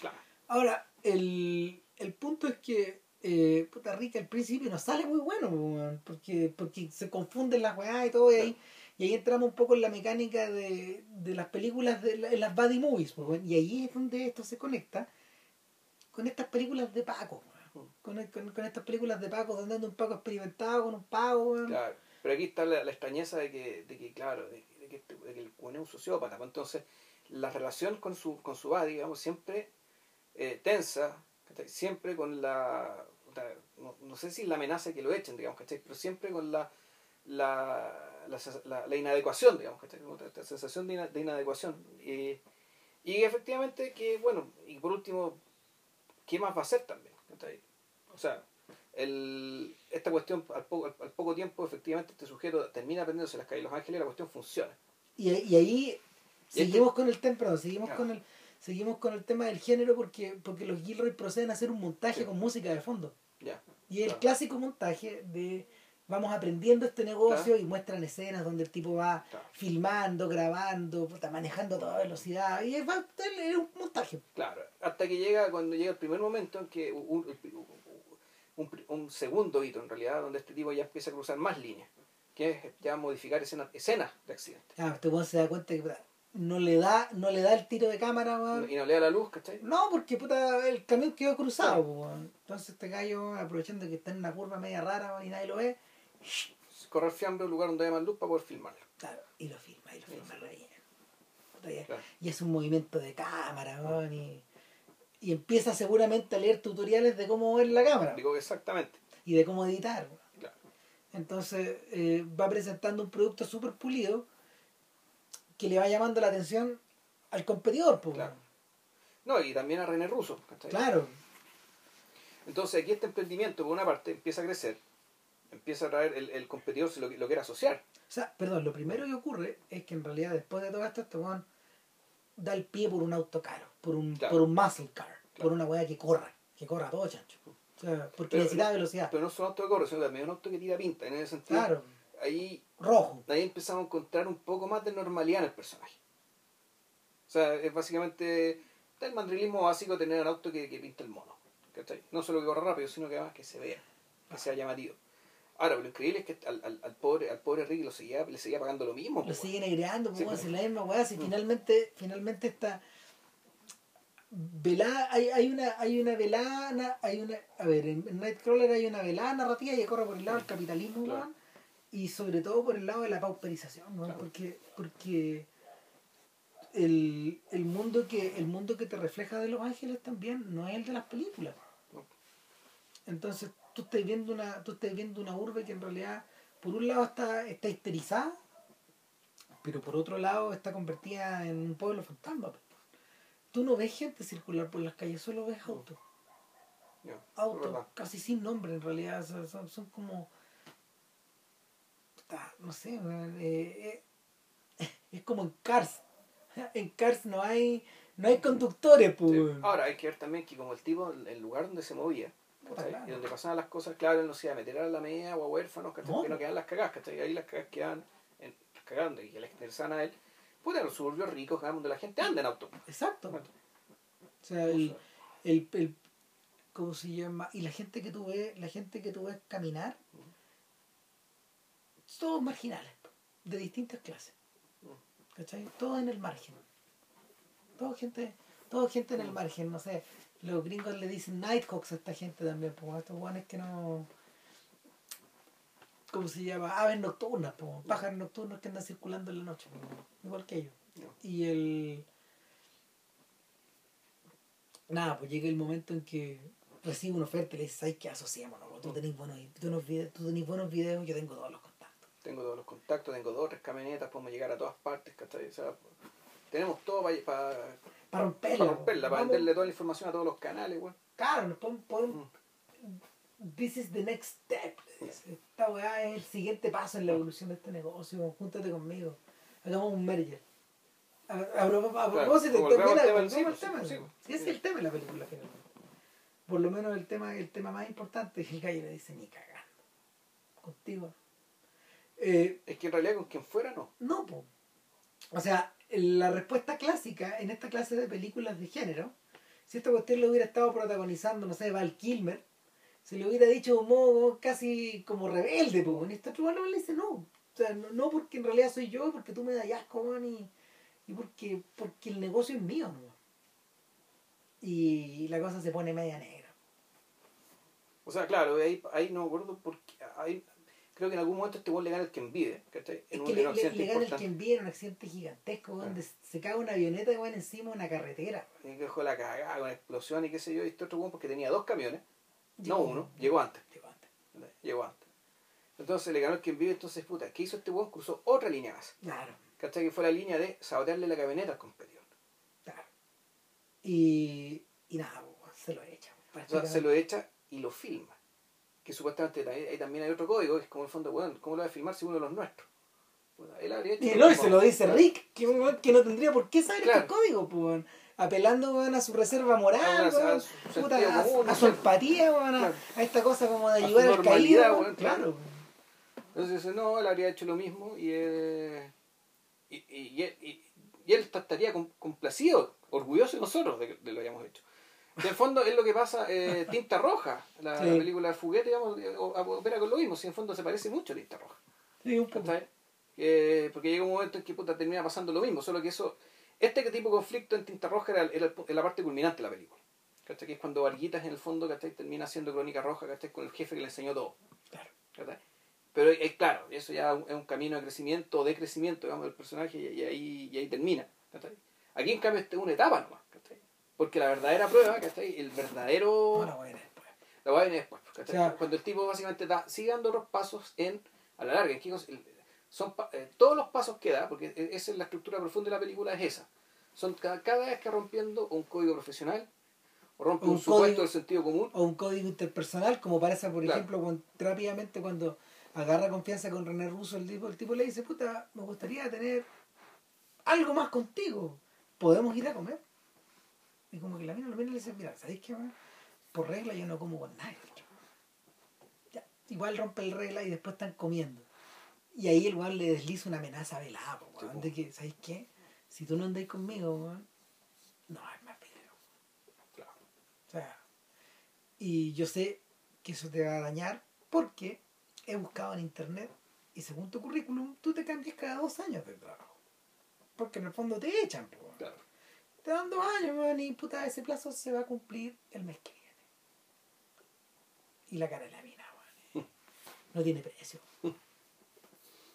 Claro. Ahora, el, el punto es que eh, puta rica al principio nos sale muy bueno, porque, porque se confunden las weas y todo, y ahí, y ahí entramos un poco en la mecánica de, de las películas, de las buddy movies, y ahí es donde esto se conecta con estas películas de Paco, con, con, con estas películas de Paco, donde anda un Paco experimentado con un Paco. Claro. Pero aquí está la, la extrañeza de que, de que claro, de, este- que el weón es un sociópata. pues Entonces, la relación con su, con su buddy, digamos, siempre eh, tensa, ¿cachai? siempre con la, no, no sé si la amenaza que lo echen, digamos, ¿cachai? pero siempre con la, la, la, la- la inadecuación, digamos, ¿cachai? Esta sensación de, ina- de inadecuación. Y, y efectivamente que, bueno, y por último, ¿qué más va a hacer también? ¿cachai? O sea, el, esta cuestión, al poco, al, al poco tiempo, efectivamente, este sujeto termina aprendiéndose las calles de Los Ángeles y la cuestión funciona. Y, y ahí Y seguimos con el tema, perdón, seguimos Claro. con el seguimos con el tema del género porque porque los Gilroy proceden a hacer un montaje Sí. con música de fondo. Ya. Y el Claro. clásico montaje de vamos aprendiendo este negocio y muestran escenas donde el tipo va Claro. filmando, grabando, puta, manejando a toda velocidad y es, va- es un montaje. Claro, hasta que llega, cuando llega el primer momento en que un, un, un segundo hito en realidad, donde este tipo ya empieza a cruzar más líneas, que es ya modificar escenas, escenas de accidente. Ah, este se da cuenta que no le da no le da el tiro de cámara. Y no le da la luz, ¿cachai? No, porque puta, el camión quedó cruzado. Entonces este gallo, aprovechando que está en una curva media rara y nadie lo ve, Correr fiambre a un lugar donde haya más luz para poder filmarlo. Claro, y lo filma, y lo filma sí. Claro. Y es un movimiento de cámara, y, y empieza seguramente a leer tutoriales de cómo mover la cámara Digo exactamente. y de cómo editar. Claro. Entonces eh, va presentando un producto súper pulido que le va llamando la atención al competidor, pues, Claro. No, y también a René Russo, ¿cachai? claro. Entonces aquí este emprendimiento, por una parte, empieza a crecer, empieza a traer el, el competidor, se lo, lo quiere asociar. O sea, perdón, lo primero que ocurre es que en realidad después de todo esto, este weón da el pie por un auto caro, por un, Claro. por un muscle car, por una weá que corra, que corra todo chancho. O sea, porque Pero necesita no- velocidad. Pero no es un auto de corre, sino también un auto que tira pinta. En ese sentido, Claro, ahí, rojo. ahí empezamos a encontrar un poco más de normalidad en el personaje. O sea, es básicamente el mandrilismo básico de tener un auto que, que pinta el mono. ¿cachai? No solo que corra rápido, sino que además que se vea, que sea llamativo. Ahora, lo increíble es que al, al, al pobre, al pobre Ricky lo seguía, le seguía pagando lo mismo. Lo siguen agregando, Sí, pues, es la misma weá. Si Mm. finalmente, finalmente está velada, hay, hay una, hay una velada, hay una, a ver, en, en Nightcrawler hay una velada narrativa que corre por el lado del capitalismo, Claro. Y sobre todo por el lado de la pauperización, Claro. porque, porque el, el mundo que, el mundo que te refleja de Los Ángeles también no es el de las películas. No. Entonces tú estás viendo una, tú estás viendo una urbe que en realidad, por un lado está, está histerizada, pero por otro lado está convertida en un pueblo fantasma. pues. Tú no ves gente circular por las calles, solo ves autos. Autos, casi sin nombre en realidad. Son, son como. Puta, No sé, eh, eh, es como en Cars. En Cars no hay no hay conductores, pues. Sí. Ahora hay que ver también que como el tipo, el lugar donde se movía, y donde pasaban las cosas, claro, él no se iba a meter a la media o a huérfanos, ¿cachai? No. que no quedan las cagas, ¿cachai? ahí las cagas quedan, en, las cagas donde que les interesaban a él, puta, los suburbios ricos, ¿cachai? donde la gente anda en auto. Exacto. ¿cachai? O sea, el, el, el- ¿cómo se llama? Y la gente que tú ves, la gente que tú ves caminar, todos marginales, de distintas clases. ¿Cachai? Todos en el margen. Toda gente, toda gente en el margen, no sé. Los gringos le dicen Nighthawks a esta gente también, pues estos guanes que no. ¿Cómo se llama? Aves nocturnas, pues, pájaros nocturnos que andan circulando en la noche, po, igual que ellos. Y el. Nada, pues llega el momento en que recibe una oferta y le dice, ¿sabes qué? Asociémonos, po, tú tenés buenos, tú tenés videos, tú tenés buenos videos, yo tengo todos los. Tengo todos los contactos, tengo dos o tres camionetas, podemos llegar a todas partes, ¿cachai? O sea, tenemos todo para, para, Para romperla. para romperla, para venderle toda la información a todos los canales, güey. Claro, nos podemos, podemos- Mm. This is the next step. Esta weá es el siguiente paso en la evolución de este negocio. Júntate conmigo. Hagamos un merger. A, a, a, pro- a propósito, mira, al tema, sí, es el tema de la película finalmente. Por lo menos el tema, el tema más importante el gallo le dice ni cagando. Contigo. Eh, Es que en realidad con quien fuera no. no, po. O sea, la respuesta clásica en esta clase de películas de género, si esta cuestión lo hubiera estado protagonizando, no sé, Val Kilmer, se le hubiera dicho de un modo casi como rebelde, pues. En otro bueno le dice no. O sea, no, no porque en realidad soy yo, porque tú me das asco, weón, y, y porque, porque el negocio es mío, ¿no? Y la cosa se pone media negra. O sea, claro, ahí, ahí no acuerdo porque ahí, creo que en algún momento este güey le gana el que envide, ¿cachai? Es En que un, le, en un le, accidente le gana el importante. que envía un accidente gigantesco, Ah. donde se cae una avioneta weón, encima de una carretera. Y que dejó la cagada con explosión y qué sé yo, y este otro güey porque tenía dos camiones, Llegó- no uno, llegó antes. Llegó antes. Llegó antes. Entonces le ganó el que vive, entonces puta, ¿qué hizo este güey? Cruzó otra línea más. Claro, ¿Cachai? Que fue la línea de sabotearle la camioneta al competidor. claro. Y, y nada, weón, se lo echa. O sea, se lo echa y lo filma. Que supuestamente ahí, ahí también hay otro código, que es como el fondo, bueno, ¿cómo lo va a filmar si uno de los nuestros? Puta, él habría hecho Y lo no, y se lo dice. Rick, que, un que no tendría por qué saber Claro. estos códigos, pues, apelando a su reserva moral, A su puta, a, común, a no su empatía, weón, a, Claro. a esta cosa como de ayudar al caído, claro. claro. Entonces dice, no, él habría hecho lo mismo y, eh, y, y, y él- y- y él estaría com- complacido, orgulloso de nosotros de que de lo hayamos hecho. En el fondo es lo que pasa, eh, Tinta Roja, la, Sí. la película de Fuguete, digamos, eh, opera con lo mismo, si en el fondo se parece mucho a Tinta Roja. Sí, un. Eh, porque llega un momento en que puta, termina pasando lo mismo, solo que eso, este tipo de conflicto en Tinta Roja era, era el pu- la parte culminante de la película. ¿cachai? Que es cuando Varguitas en el fondo ¿cachai? termina haciendo Crónica Roja ¿cachai? con el jefe que le enseñó todo. Claro. ¿cachai? Pero es claro, eso ya es un camino de crecimiento o de crecimiento digamos, del personaje y, y ahí, y ahí termina. ¿cachai? Aquí en cambio esta es una etapa nomás. ¿cachai? Porque la verdadera prueba, ¿cachai? el verdadero... No, la weá era después. La a venir después. O sea- Cuando el tipo básicamente da, sigue dando otros pasos en, a la larga, en que el- son pa- eh, todos los pasos que da, porque e- esa es la estructura profunda de la película, es esa. Son cada, cada vez que rompiendo un código profesional, o rompe Un un, supuesto código- del sentido común, O un código interpersonal, como parece, por Claro. ejemplo, rápidamente cuando agarra confianza con René Russo, el tipo, el tipo le dice, puta, me gustaría tener algo más contigo. ¿Podemos ir a comer? Y como que la mina lo mira y le dice, mira, ¿sabéis qué? Por regla yo no como con nadie. Ya, igual rompe el regla y después están comiendo. Y ahí el weón le desliza una amenaza velada, weón, de que, ¿sabéis qué? Si tú no andáis conmigo, weón, no hay más video. claro, O sea, y yo sé que eso te va a dañar porque he buscado en internet y según tu currículum, tú te cambias cada dos años de trabajo. Porque en el fondo te echan, weón. Claro. Te dan dos años, weón, y puta, ese plazo se va a cumplir el mes que viene. Y la cara de la mina, weón. No tiene precio.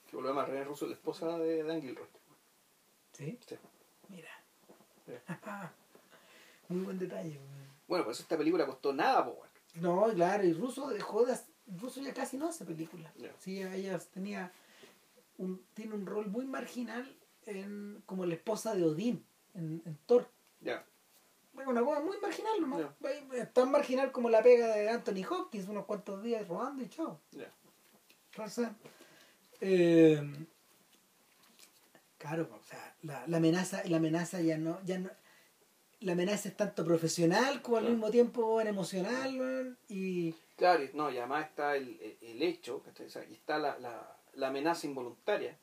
Que volvemos a René Russo, la esposa de Dan Gilroy. ¿Sí? Sí. Mira. Muy buen detalle, weón. Bueno, pues esta película costó nada, bueno. No, claro, y Russo dejó de... Russo ya casi no hace películas. Ya. Sí, ella tenía un, tiene un rol muy marginal en, como la esposa de Odín en, en Thor. Ya. Bueno, Una cosa muy marginal, ¿no? Ya. Tan marginal como la pega de Anthony Hopkins, unos cuantos días robando y chao. Entonces, eh, claro, o sea, la, la amenaza, la amenaza ya no, ya no, la amenaza es tanto profesional como al Claro. mismo tiempo en emocional, y Claro, y- no, y además está el, el- hecho. O sea, y está la, la, la amenaza involuntaria,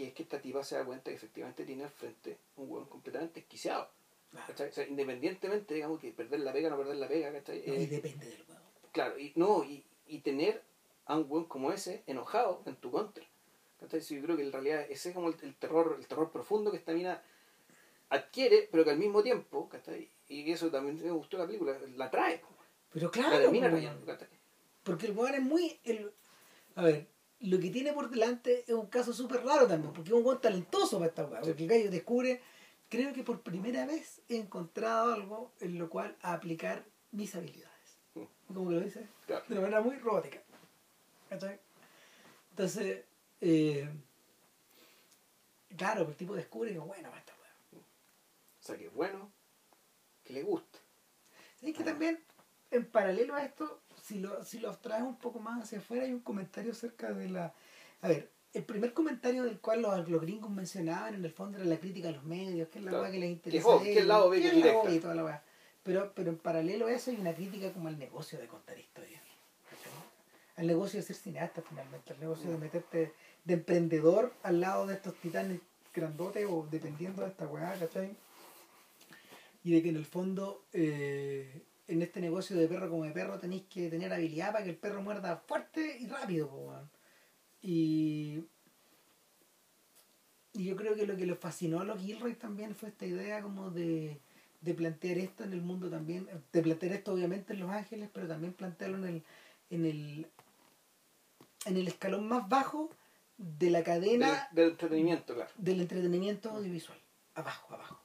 que es que esta tipa se da cuenta que efectivamente tiene al frente un hueón completamente esquiciado. O sea, independientemente, digamos, que perder la pega o no perder la pega, ¿cachai? no, Eh, y depende del huevo. Claro, y no, y, y tener a un weón como ese enojado en tu contra. ¿Cachai? Yo creo que en realidad ese es como el, el terror, el terror profundo que esta mina adquiere, pero que al mismo tiempo, ¿cachai? Y eso también me gustó la película, la trae, Pero la claro, termina weón, trayendo, ¿cachai? porque el weón es muy, el, a ver, lo que tiene por delante es un caso súper raro también, porque es un weón talentoso para esta weá, porque el gallo descubre, creo que por primera vez he encontrado algo en lo cual aplicar mis habilidades. Mm. Como que lo dice, Claro. de una manera muy robótica. Entonces, eh, claro, el tipo descubre que es bueno para esta weá. O sea, que es bueno, que le gusta. ¿Sabes que también, en paralelo a esto, si lo, si lo traes un poco más hacia afuera, hay un comentario acerca de la... A ver, el primer comentario del cual los, los gringos mencionaban en el fondo era la crítica a los medios, que es la Claro. weá que les interesa. que es ellos, la obvia, que la directa. obvia y toda la weá. Pero, pero en paralelo a eso hay una crítica como al negocio de contar historias. Al negocio de ser cineasta finalmente, al negocio de meterte de emprendedor al lado de estos titanes grandotes o dependiendo de esta weá, ¿cachai? Y de que en el fondo, eh, en este negocio de perro como de perro, tenéis que tener habilidad para que el perro muerda fuerte y rápido, po. Y, y yo creo que lo que le fascinó a los Gilroy también fue esta idea como de, de plantear esto en el mundo también, de plantear esto obviamente en Los Ángeles, pero también plantearlo en el, en el, en el escalón más bajo de la Del, cadena del entretenimiento, claro. del entretenimiento audiovisual. Abajo, abajo.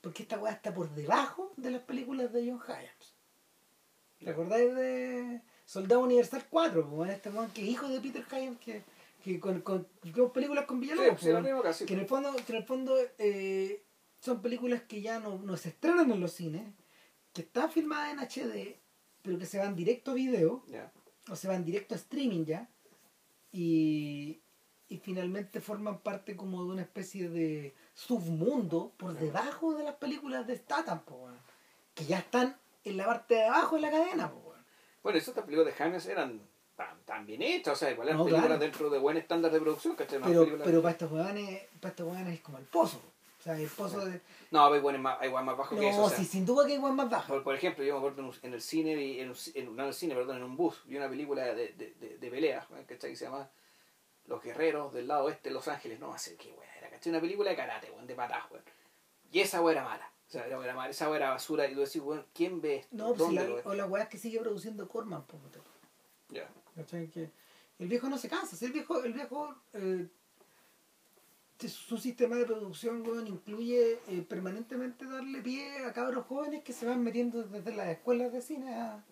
Porque esta weá está por debajo de las películas de John Hyams. ¿Te acordáis de Soldado Universal 4? Como este weón que es hijo de Peter Hyams que, que con, con, con películas con Villalobos. sí, casi. que en el fondo, que en el fondo eh, son películas que ya no, no se estrenan en los cines, que están filmadas en HD, pero que se van directo a video o se van directo a streaming ya y, y finalmente forman parte como de una especie de submundo por debajo de las películas de Statham po, weón. que ya están en la parte de abajo de la cadena po. Bueno, esas películas de James eran tan, tan bien hechas, o sea, igual eran No, películas claro. dentro de buen estándar de producción, pero, películas- pero para estos weones para estos weones es como el pozo o sea el pozo de No, hay buenas más, hay más bajo que eso. no o sea, si sin duda que hay weón más bajo por, por ejemplo, yo me acuerdo en, el cine, en, un en, no en el cine, perdón, en un bus, vi una película de, de, de, de peleas, ¿cachai? Que se llama Los Guerreros del lado oeste de Los Ángeles. No, sé qué buena era, ¿cachai? Una película de karate, weón, de patas, weón. Y esa weón era mala. O sea, era, era esa era basura. Y tú decís, weón, ¿quién ve esto? no pues si ¿Dónde la, o la weá que sigue produciendo Corman puta. Ya. ¿Cachai? Que el viejo no se cansa. si el viejo, el viejo eh, su sistema de producción weón, incluye eh, permanentemente darle pie a cabros jóvenes que se van metiendo desde las escuelas de cine a,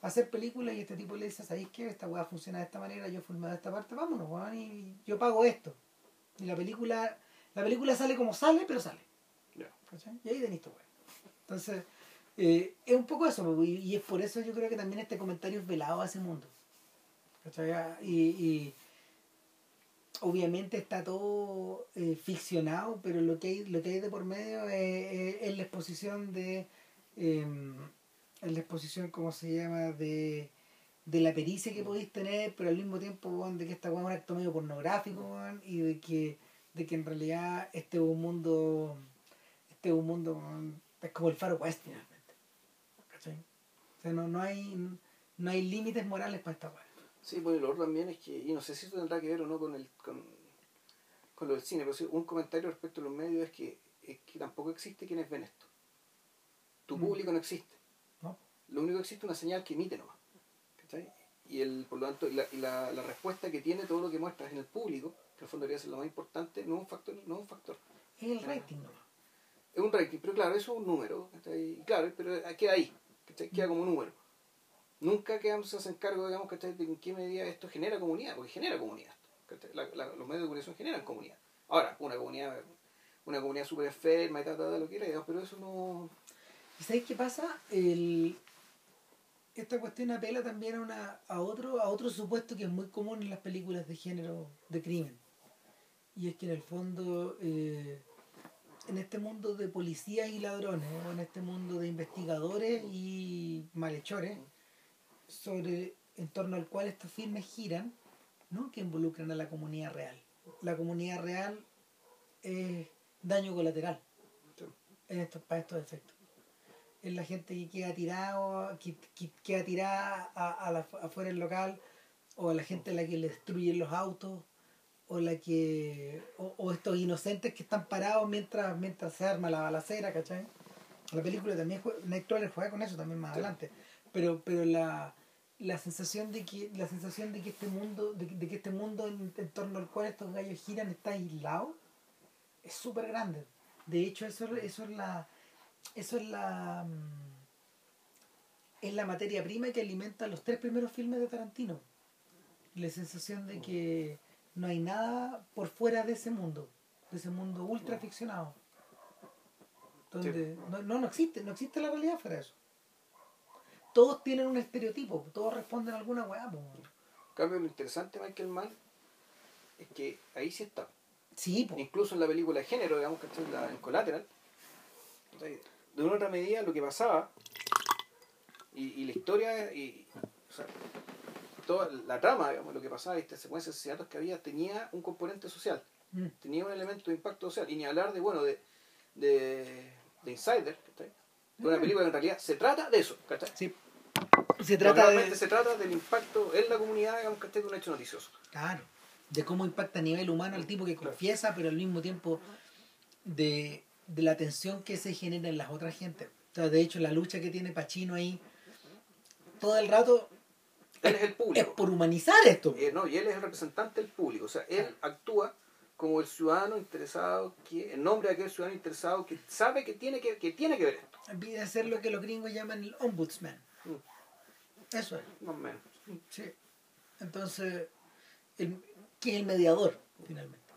hacer películas y este tipo le dice, ¿sabéis qué? Esta weá funciona de esta manera, yo filmé de esta parte, vámonos, weón, y yo pago esto. Y la película, la película sale como sale, pero sale. ¿Cachai? Y ahí tenéis weá. Entonces, eh, es un poco eso, po, y, es por eso yo creo que también este comentario es velado a ese mundo. ¿cachai? Y, y obviamente está todo eh, ficcionado, pero lo que hay, lo que hay de por medio es, es- la exposición de em, es la exposición, ¿cómo se llama? de de la pericia que podéis tener, pero al mismo tiempo de que esta weá es un acto medio pornográfico y de que, de que en realidad este es un mundo este es un mundo es como el faro west finalmente. ¿Cachai? O sea, no, no hay no hay límites morales para esta weá. Sí, pues lo otro también es que, y no sé si eso tendrá que ver o no con el con, con lo del cine, pero sí, un comentario respecto a los medios es que, es que tampoco existe quienes ven esto. Tu Mm. público no existe. ¿no? Lo único que existe es una señal que emite nomás. ¿cachai? Y el, por lo tanto, y la, y la, la respuesta que tiene todo lo que muestras en el público, que el fondo debería ser lo más importante, no es un factor, no es un factor. Es el rating, ¿no? Es un rating, pero claro, eso es un número, ¿cachai? Claro, pero queda ahí, ¿cachai? queda como número. Nunca quedamos hacen cargo, digamos, ¿cachai? de en qué medida esto genera comunidad, porque genera comunidad. La- los medios de comunicación generan comunidad. Ahora, una comunidad, una comunidad súper enferma y tal, tal, tal, lo que era, pero eso no... ¿Y sabéis qué pasa? El... Esta cuestión apela también a, una, a, otro, a otro supuesto que es muy común en las películas de género de crimen. Y es que en el fondo, eh, en este mundo de policías y ladrones, o en este mundo de investigadores y malhechores, sobre en torno al cual estos filmes giran, no que involucran a la comunidad real. La comunidad real es daño colateral en estos, para estos efectos. Es la gente que queda tirado, que, que queda tirada a, a la, afuera del local, o la gente a la que le destruyen los autos, o la que o, o estos inocentes que están parados mientras mientras se arma la balacera, ¿cachai? La película también juega, Nightcrawler juega con eso también más Sí. adelante, pero pero la, la sensación de que la sensación de que este mundo de, que- de que este mundo en, en torno al cual estos gallos giran está aislado es súper grande. De hecho, eso, eso es la eso es la mm, es la materia prima que alimenta los tres primeros filmes de Tarantino. La sensación de que no hay nada por fuera de ese mundo, de ese mundo ultra ficcionado. Donde no, no, no existe, no existe la realidad fuera de eso. Todos tienen un estereotipo, todos responden a alguna weá. cambio, lo interesante Michael Mann es que ahí sí está. Sí, po. Incluso en la película de género, digamos, que en, la, en Collateral, de una u otra medida lo que pasaba y, y la historia y o sea, toda la trama, digamos, lo que pasaba, esta secuencia de asesinatos que había, tenía un componente social, Mm. tenía un elemento de impacto social, y ni hablar de, bueno, de, de, de Insider, ¿cachai? de una Mm. película que en realidad se trata de eso, ¿cachai? Sí. Se trata de, se trata del impacto en la comunidad, digamos, que de un hecho noticioso. Claro, de cómo impacta a nivel humano al tipo que confiesa, pero al mismo tiempo de, de la tensión que se genera en las otras gentes. O sea, de hecho, la lucha que tiene Pachino ahí, todo el rato Él es el es público. por humanizar esto. Eh, no, y él es el representante del público. O sea, él actúa como el ciudadano interesado, que, en nombre de aquel ciudadano interesado que sabe que tiene que, que, tiene que ver esto. A ser lo que los gringos llaman el ombudsman. Mm. Eso es. Más o menos. Sí. Entonces, el, que es el mediador, finalmente.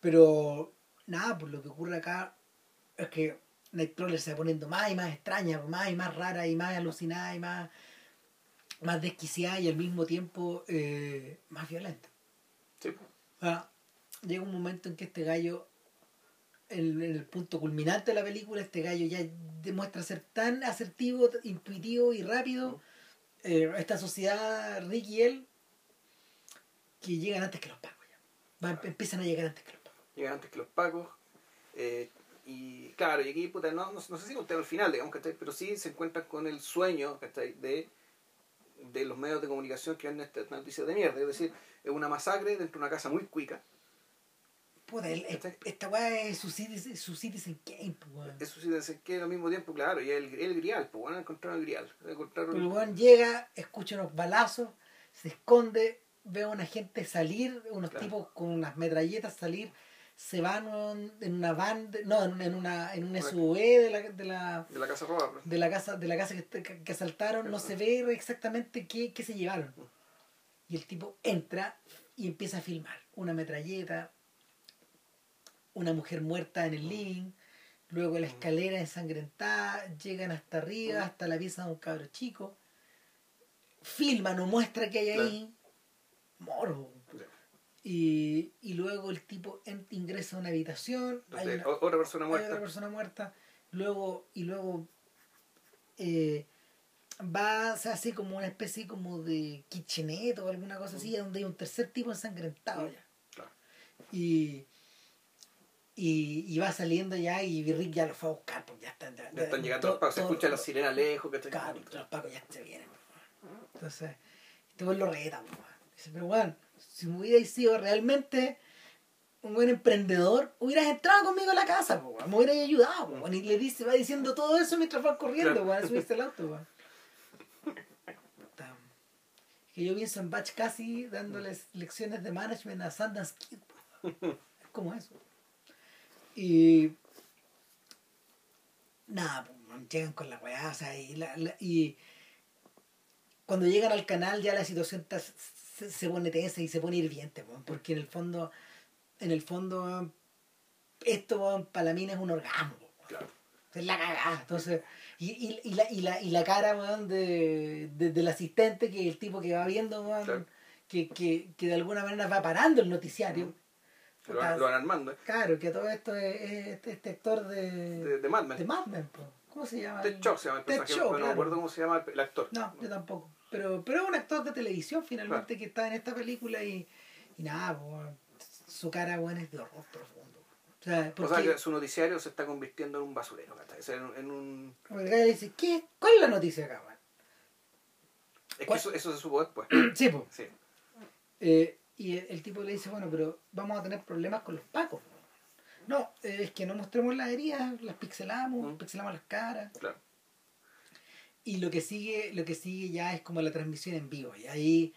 Pero, nada, pues lo que ocurre acá es que Nightcrawler se va poniendo más y más extraña, más y más rara y más alucinada y más, más desquiciada y al mismo tiempo eh, más violenta. Sí. Sea, llega un momento en que este gallo, en, el punto culminante de la película, este gallo ya demuestra ser tan asertivo, intuitivo y rápido. eh, esta sociedad, Rick y él, que llegan antes que los pagos ya. Va- empiezan a llegar antes que los pagos. Llegan antes que los pacos. eh, y claro, y aquí, puta, no, no, no sé si conté al final, digamos, ¿cachai? Pero sí se encuentran con el sueño, ¿cachai? De, de los medios de comunicación que dan estas noticias de mierda. Es decir, es una masacre dentro de una casa muy cuica. Puta, el- esta weá es su Citizen, su Citizen Kane, weón. Sí, debe ser que al mismo tiempo, claro, y el, el grial, pues bueno, encontraron el grial. Encontraron Pero weón llega, escucha unos balazos, se esconde, ve a una gente salir, unos Claro. tipos con unas metralletas salir, se van en una van, de- no, en una, en una, en un. SUV de la, de la, de la casa roba. pues. de la casa, de la casa que, que, asaltaron, no se ve exactamente qué, qué se llevaron. Y el tipo entra y empieza a filmar una metralleta, una mujer muerta en el living, luego la escalera ensangrentada, llegan hasta arriba, hasta la pieza de un cabro chico, filman o muestra que hay ahí, morbo. Y, y luego el tipo en- ingresa a una habitación, hay una- otra persona hay muerta. otra persona muerta, luego, y luego eh, va, se hace como una especie como de kitchenette o alguna cosa así, donde hay un tercer tipo ensangrentado ya. Claro. Y, y, y va saliendo ya y Rick ya lo fue a buscar porque ya están, Ya están llegando los pacos, se escucha la sirena lejos. Que Claro, los pacos ya se vienen. Entonces, Este lo reta, weón. Dice, pero weón, si me hubierais sido realmente un buen emprendedor, hubieras entrado conmigo a la casa, po. Me hubierais ayudado, po. Y le dice, va diciendo todo eso mientras van corriendo, weón, a subirse al auto. Puta. Que yo pienso en Batch Cassie dándoles lecciones de management a Sundance Kid, po. Es como eso. Y nada, llegan con la weá, o sea, y, la- la- y cuando llegan al canal ya la situación está- se, se pone tensa y se pone hirviente, weón, porque en el fondo, en el fondo, esto para la mina es un orgasmo. Claro. es la cagada, entonces, y, y, y, la, y, la, y la cara, weón, de, de- del asistente, que el tipo que va viendo, weón, Claro. que, que, que de alguna manera va parando el noticiario. Lo, van- lo van armando, ¿eh? Claro, que todo esto es, es este, este actor de, De, de Mad Men. de Mad Men, po. ¿cómo se llama? Ted Shaw se llama el personaje, no me acuerdo cómo se llama el, el actor. No, yo tampoco. Pero, pero es un actor de televisión finalmente que está en esta película y, y nada, su cara bueno, es de horror profundo. O sea, O porque sea que su noticiario se está convirtiendo en un basurero, ¿cachai? O sea, en, en un... dice, ¿qué? ¿cuál es la noticia acá, weón? Es que ¿Cuál? eso, eso se supo después. Sí, pues. Sí. Eh, y el, el tipo le dice, bueno, pero vamos a tener problemas con los pacos. No, eh, es que no mostremos las heridas, las pixelamos, Mm. pixelamos las caras. Claro. Y lo que sigue, lo que sigue ya es como la transmisión en vivo. Y ahí,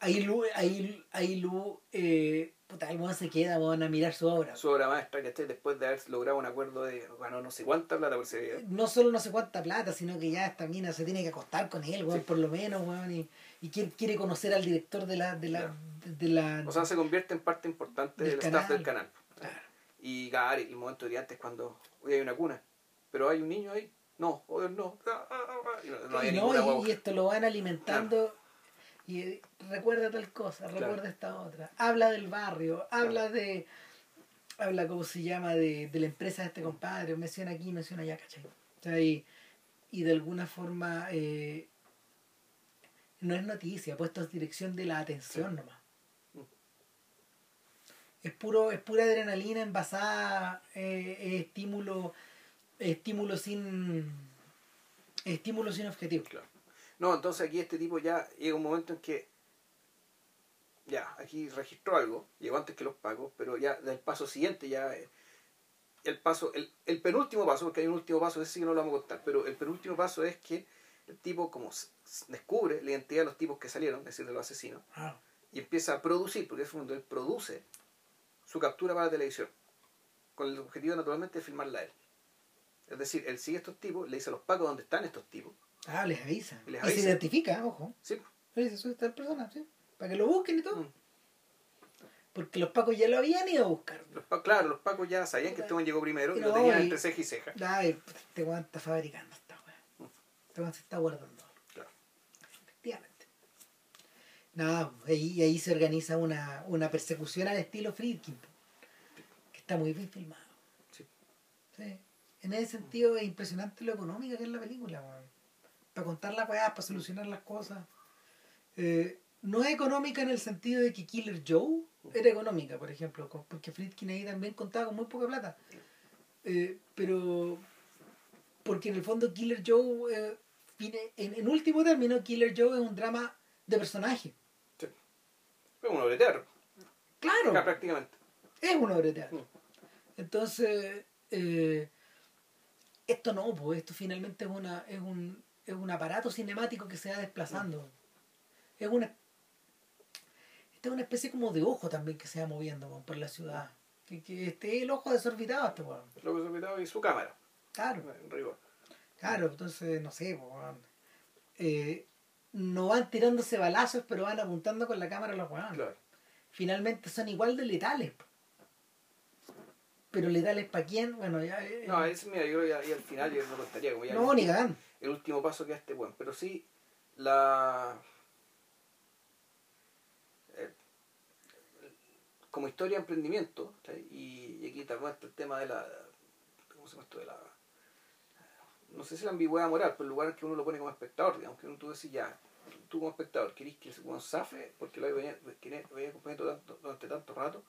ahí Lu, ahí, ahí Lu, eh, puta, el se queda, weón, a mirar su obra. Su obra maestra, ¿cachai? Después de haber logrado un acuerdo de, bueno, no sé cuánta plata por ese video. No solo no sé cuánta plata, sino que ya esta mina se tiene que acostar con él, weón, Sí. por lo menos, weón, y, y quiere, conocer al director de la, de la, Claro. de, de la, O sea, se convierte en parte importante Del del, staff del canal. Claro. Y claro, y el momento de antes cuando hoy hay una cuna, pero hay un niño ahí. No, hoy no. Ah, ah, ah, y no, no y, no, ninguna y- guagua. y esto lo van alimentando y eh, recuerda tal cosa, Claro. recuerda esta otra. Habla del barrio, habla de habla cómo se llama de, de la empresa de este compadre, menciona aquí, menciona allá, ¿cachai? O sea, y, y de alguna forma eh, no es noticia, puesto en dirección de la atención nomás. Mm. Es puro, es pura adrenalina envasada, eh, es estímulo, es estímulo sin es estímulo sin objetivo. Claro. No, entonces aquí este tipo ya llega un momento en que ya, aquí registró algo, llegó antes que los pagos, pero ya del paso siguiente ya eh, el paso, el, el penúltimo paso, porque hay un último paso, ese sí que no lo vamos a contar, pero el penúltimo paso es que el tipo como descubre la identidad de los tipos que salieron, es decir, de los asesinos, Ah, y empieza a producir, porque es cuando él produce su captura para la televisión, con el objetivo naturalmente de filmarla a él. Es decir, él sigue a estos tipos, le dice a los pacos dónde están estos tipos. ah, les avisa. Les Y se identifica, ojo. Sí, Le dice, soy tal persona, ¿sí? Para que lo busquen y todo. Mm. Porque los pacos ya lo habían ido a buscar. Los pa- claro, los pacos ya sabían que este weón llegó primero y lo tenían y- entre ceja y ceja. Ay, este weón está fabricando esta weá. Este weón se está guardando. Claro. Efectivamente. No, ahí, ahí se organiza una, una persecución al estilo Friedkin. Que está muy bien filmado. Sí. Sí. En ese sentido es impresionante lo económica que es la película. Para contar las weas, para solucionar las cosas. Eh, no es económica en el sentido de que Killer Joe era económica, por ejemplo, porque Friedkin ahí también contaba con muy poca plata. Eh, pero porque en el fondo Killer Joe, eh, en, en último término, Killer Joe es un drama de personaje. Sí. Es un obra de teatro, Claro, prácticamente. es una obra de teatro. Entonces, eh, esto no, pues esto finalmente es, una, es, un, es un aparato cinemático que se va desplazando. Es una, esta es una especie como de ojo también que se va moviendo por la ciudad. Que, que esté el ojo desorbitado este weón. Lo que se olvidaba y su cámara, Claro, en rigor. claro, entonces no sé, pues, weón. Eh, no van tirándose balazos, pero van apuntando con la cámara a los weones. Claro. Finalmente son igual de letales. po. Pero letales para quién, bueno, ya. eh, No, es, mira, yo ya, ya al final yo no contaría como ya no, ni cagando. el último paso que este weón. Pero sí, la. eh, como historia de emprendimiento, ¿sí? y, y aquí también está el tema de la. ¿Cómo se llama esto? De la. No sé si la ambigüedad moral, pero el lugar en que uno lo pone como espectador, digamos, que uno tú decís ya, tú como espectador, querés que el weón zafe porque lo había acompañado tanto, durante tanto rato,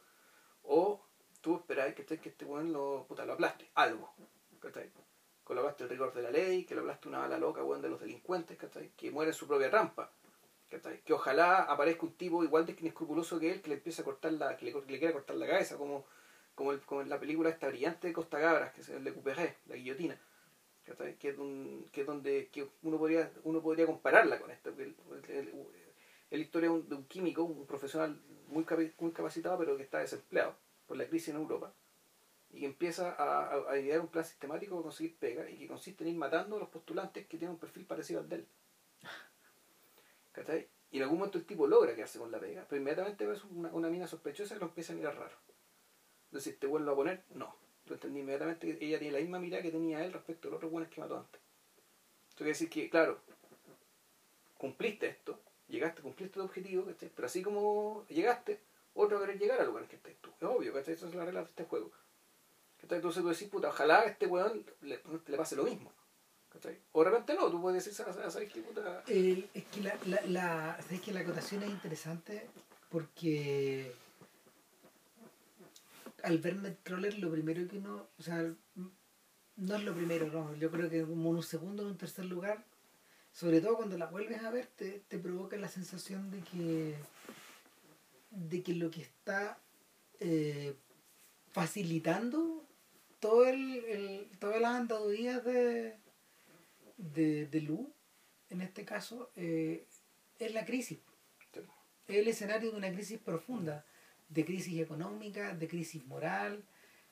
o tú esperáis que, que este weón lo, puta, lo aplaste, algo, ¿cachai? Colocaste el rigor de la ley, que lo aplaste una bala loca, weón, de los delincuentes, ¿cachai? Que muere en su propia trampa, ¿cachai? Que ojalá aparezca un tipo igual de inescrupuloso que él que le empiece a cortar la, que le, le quiera cortar la cabeza, como, como, el, como en la película esta brillante de Costa Gabras, que es el de Couperé, la guillotina. Que es, un, que es donde que uno podría uno podría compararla con esto. El, el, la historia de un, de un, químico, un profesional muy, muy capacitado, pero que está desempleado por la crisis en Europa y que empieza a, a, idear un plan sistemático para conseguir pega y que consiste en ir matando a los postulantes que tienen un perfil parecido al de él. ¿Cachai? Y en algún momento el tipo logra quedarse con la pega, pero inmediatamente ves una, una mina sospechosa que lo empieza a mirar raro. Es decir, ¿te vuelvo a poner? No. Lo entendí inmediatamente que ella tiene la misma mirada que tenía él respecto a los otros buenos que mató antes. Eso quiere decir que, claro, cumpliste esto, llegaste, cumpliste tu objetivo, ¿cachai? Pero así como llegaste, otro querer llegar al lugar que estás tú. Es obvio, ¿cachai? Esa es la regla de este juego. Entonces tú decís, puta, ojalá a este weón le, le pase lo mismo. ¿cachai? O de repente no, tú puedes decir, ¿sabes qué puta? El, es que la, la, la, ¿sabes que la acotación es interesante porque al ver Nightcrawler lo primero que uno, o sea, no es lo primero, no, yo creo que como en un segundo o un tercer lugar, sobre todo cuando la vuelves a ver, te, te provoca la sensación de que de que lo que está eh, facilitando todo el, el, todas las andadurías de, de, de Lu, en este caso, eh, es la crisis. Es el escenario de una crisis profunda, de crisis económica, de crisis moral,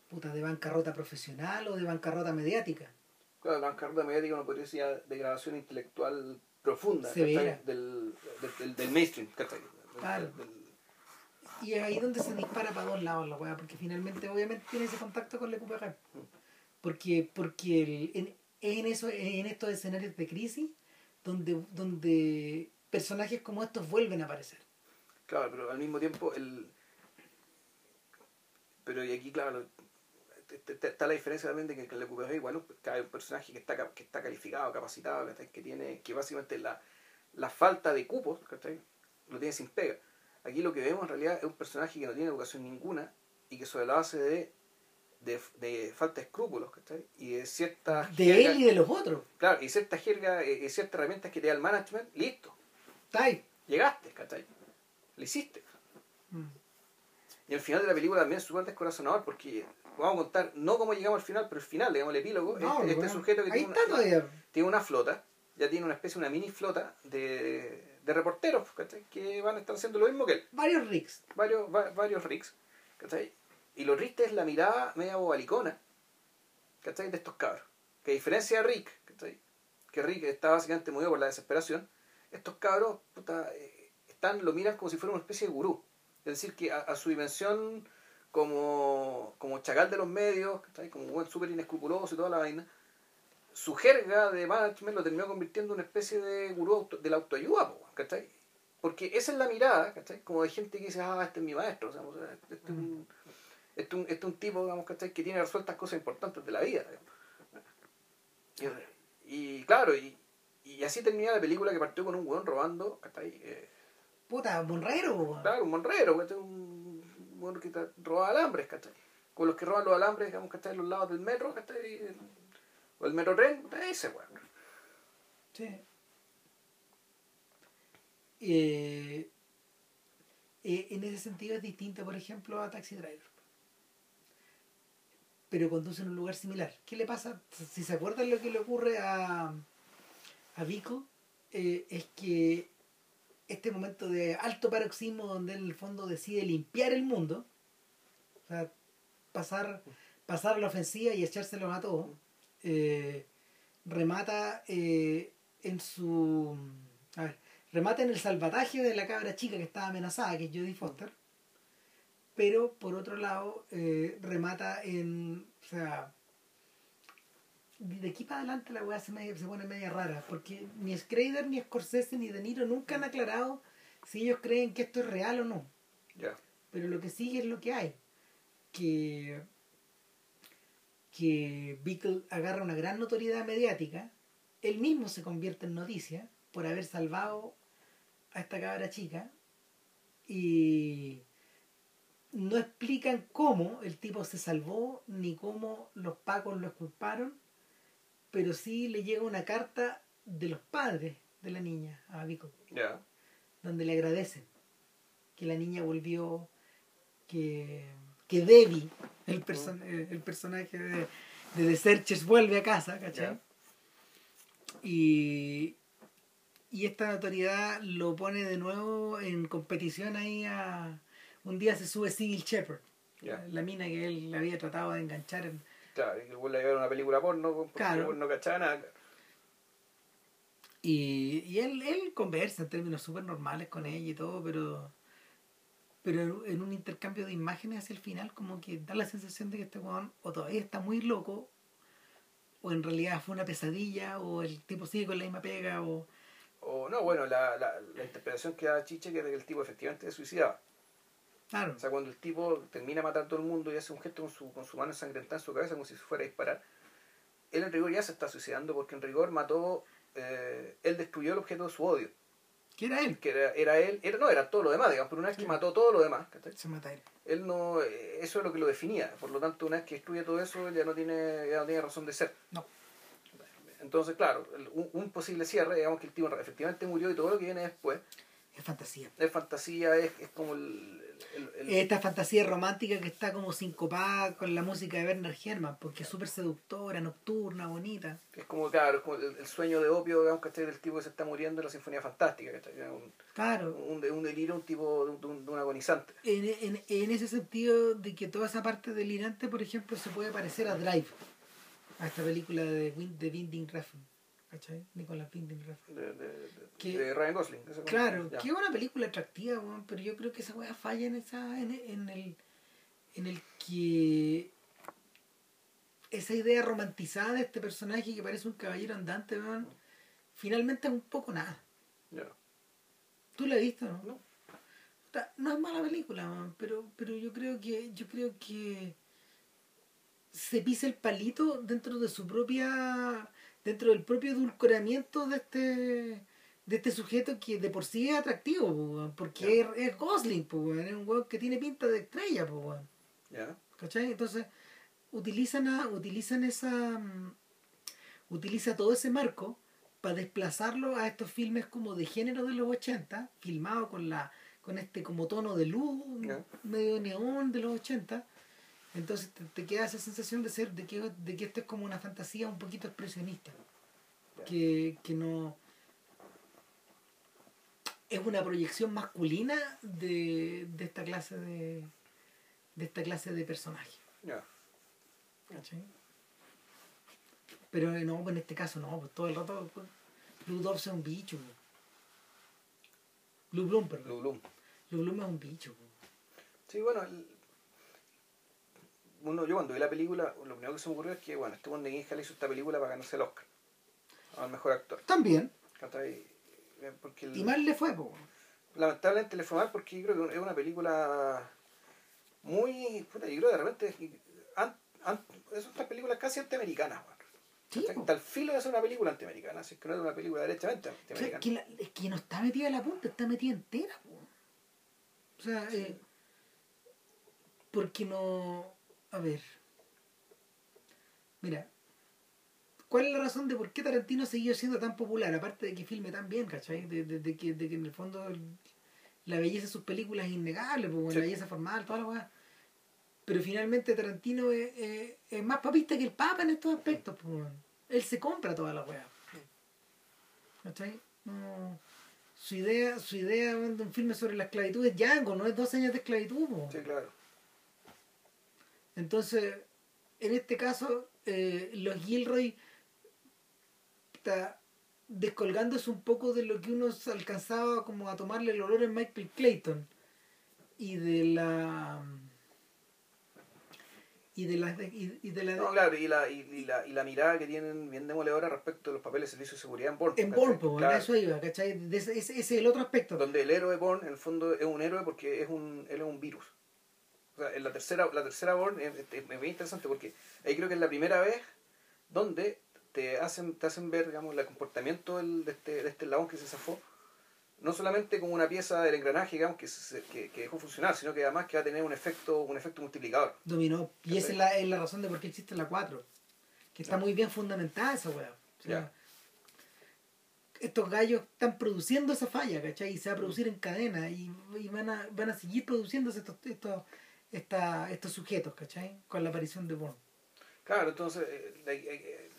puta, de bancarrota profesional o de bancarrota mediática. Claro, la bancarrota mediática no podría ser degradación intelectual profunda del, del, del, del, mainstream. Claro. Y es ahí donde se dispara para dos lados la weá, porque finalmente obviamente tiene ese contacto con la QPG. Porque, porque el, en, en, eso, en estos escenarios de crisis donde, donde personajes como estos vuelven a aparecer. Claro, pero al mismo tiempo el pero y aquí claro está la diferencia también de que en la QPG bueno hay un personaje que está que está calificado capacitado que tiene que básicamente la, la falta de cupos lo tiene sin pega aquí lo que vemos en realidad es un personaje que no tiene educación ninguna y que sobre la base de de, de falta de escrúpulos ¿cachai? y de ciertas de jerga, él y de los otros claro y ciertas jergas y ciertas herramientas que te da el management listo está ahí llegaste ¿cachai? lo hiciste mm. Y el final de la película también es súper descorazonador porque vamos a contar, no cómo llegamos al final, pero el final, digamos, el epílogo, no, este, este sujeto que tiene una, tiene una, flota, ya tiene una especie, una mini flota de, de reporteros, ¿cachai? Que van a estar haciendo lo mismo que él. Varios rigs. Varios, va, varios rigs, ¿cachai? Y los rigs es la mirada media bobalicona, ¿cachai? De estos cabros. Que a diferencia de Rick, ¿cachai? Que Rick está básicamente movido por la desesperación, estos cabros, puta, eh, están, lo miran como si fuera una especie de gurú. Es decir, que a, su dimensión como, como chacal de los medios, como un súper inescrupuloso y toda la vaina, su jerga de management lo terminó convirtiendo en una especie de gurú de la autoayuda, ¿cachai? Porque esa es la mirada, ¿cachai? Como de gente que dice, ah, este es mi maestro, o sea, este, es un, este, un, este un tipo, digamos, ¿cachai? Que tiene resueltas cosas importantes de la vida. Y, y, claro, y, y así termina la película que partió con un weón robando, ¿cachai? Eh, Puta, monrero. Claro, un monrero, Un bueno que roba alambres, ¿cachai? Con los que roban los alambres, digamos, en los lados del metro, ¿cachai? O el metro tren, ese, weón. Sí. Eh, eh, en ese sentido es distinto, por ejemplo, a Taxi Driver. Pero conduce en un lugar similar. ¿Qué le pasa? Si se acuerdan lo que le ocurre a, a Vico, eh, es que este momento de alto paroxismo donde en el fondo decide limpiar el mundo, o sea, pasar, pasar la ofensiva y echárselo a todos, eh, remata eh, en su... A ver, remata en el salvataje de la cabra chica que estaba amenazada, que es Jodie Foster, pero por otro lado eh, remata en... O sea, de aquí para adelante la weá se, se pone media rara, porque ni Schrader, ni Scorsese, ni De Niro nunca han aclarado si ellos creen que esto es real o no. Pero lo que sigue es lo que hay. Que, que Bickle agarra una gran notoriedad mediática, él mismo se convierte en noticia por haber salvado a esta cabra chica y no explican cómo el tipo se salvó ni cómo los pacos lo exculparon pero sí le llega una carta de los padres de la niña a Vico. donde le agradecen que la niña volvió, que, que Debbie, el, person- eh, el personaje de, de The Searchers, vuelve a casa, ¿cachai? Y, y esta notoriedad lo pone de nuevo en competición ahí a... Un día se sube Civil Shepherd, Ya. la mina que él había tratado de enganchar en, Claro, y que vuelve a ver una película porno porque Claro. no cachaba nada. Y, y él, él conversa en términos súper normales con ella y todo, pero pero en un intercambio de imágenes hacia el final como que da la sensación de que este weón o todavía está muy loco o en realidad fue una pesadilla o el tipo sigue con la misma pega o O no, bueno, la, la, la interpretación que da Chiche que es de que el tipo efectivamente se suicidaba. claro O sea, cuando el tipo termina de matar a todo el mundo y hace un gesto con su, con su mano ensangrentada en su cabeza como si se fuera a disparar, él en rigor ya se está suicidando porque en rigor mató, eh, él destruyó el objeto de su odio. Que era él Que era, era él, era, no, era todo lo demás, digamos, pero una vez que mató todo lo demás, ¿cachai? se mata él él no, eh, eso es lo que lo definía. Por lo tanto, una vez que destruye todo eso, él ya no tiene, ya no tiene razón de ser. no Entonces, claro, un posible cierre, digamos que el tipo efectivamente murió y todo lo que viene después es fantasía es fantasía, es, es como el... el- el- esta fantasía romántica que está como sincopada con la música de Bernard Herrmann porque es súper seductora, nocturna, bonita es como, claro, es como el, sueño de opio, digamos, ¿cachai? Del tipo que se está muriendo en la Sinfonía Fantástica, ¿cachai? Un, claro un, un delirio, un tipo de un, de agonizante. en, en, en ese sentido de que toda esa parte delirante, por ejemplo, se puede parecer a Drive, a esta película de, de Winding Refn, ¿cachai? Nicolás Winding Refn. De, de, de- Que- de Ryan Gosling. Claro, que es una película atractiva, weón, pero yo creo que esa weá falla en esa en, en el en el que esa idea romantizada de este personaje que parece un caballero andante, weón, finalmente es un poco nada. Ya. ¿Tú la has visto, no? No. Ta- No es mala película, pero, pero yo creo que, yo creo que se pisa el palito dentro de su propia, dentro del propio edulcoramiento de este, de este sujeto que de por sí es atractivo, porque es, es Gosling, es un weón que tiene pinta de estrella, Ya. ¿cachai? Entonces, utilizan a, utilizan esa, mm, utiliza todo ese marco para desplazarlo a estos filmes como de género de los 80, filmado con la con este como tono de luz medio neón de los 80. Entonces te, te queda esa sensación de ser de que, de que esto es como una fantasía un poquito expresionista. Que, que no es una proyección masculina de, de esta clase de de esta clase de personaje. Ya. ¿cachai? Pero eh, no, pues en este caso no, pues todo el rato pues, Blue Dobbs es un bicho. pues. Blue Bloom, perdón. Blue Bloom. Blue Bloom es un bicho. pues. Sí, bueno, el- uno, yo cuando vi la película, lo primero que se me ocurrió es que, bueno, este Juan de Guinja hizo esta película para ganarse el Oscar. Al mejor actor. También. Eh, Porque el- Y mal le fue, pues. lamentablemente le fue mal porque yo creo que es una película muy... Puta, yo creo que de repente... an- an- es estas películas casi antiamericanas, weón. Sí, po. Está al filo de ser una película antiamericana, así que no es una película derechamente antiamericana. que la- es que no está metida en la punta, está metida entera. po. O sea, eh, porque no... A ver. Mira. ¿Cuál es la razón de por qué Tarantino siguió siendo tan popular? Aparte de que filme tan bien, ¿cachai? De, de- de que, de que en el fondo la belleza de sus películas es innegable, pues, Sí. la belleza formal, toda la weá. Pero finalmente Tarantino es, es- es más papista que el Papa en estos aspectos, pues. Él se compra toda la weá. ¿Cachai? No, su idea, su idea de un filme sobre la esclavitud es Django, no es dos años de esclavitud. po. Sí, claro. Entonces, en este caso, eh, los Gilroy está descolgándose un poco de lo que uno alcanzaba como a tomarle el olor en Michael Clayton y de la y de la y, y de la No, claro, y la, y, la, y la mirada que tienen bien demoledora respecto a los papeles de servicio de seguridad en Bourne. en. Bourne, Claro. eso iba, ¿cachai? De ese, es el otro aspecto. donde el héroe Bourne en el fondo es un héroe porque es un él es un virus en la tercera la tercera Bourne es, es- es muy interesante porque ahí creo que es la primera vez donde te hacen te hacen ver digamos el comportamiento del- de este de este eslabón que se zafó no solamente como una pieza del engranaje digamos que, se- que, que dejó funcionar sino que además que va a tener un efecto un efecto multiplicador Dominó. Y esa es la, es la razón de por qué existe la 4. Que está muy bien fundamentada esa weá. O sea, estos gallos están produciendo esa falla, ¿cachai? Y se va a producir en cadena y, y van, a, van a seguir produciéndose estos, estos, esta, estos sujetos, ¿cachai? Con la aparición de Bond. Claro, entonces eh, la, eh,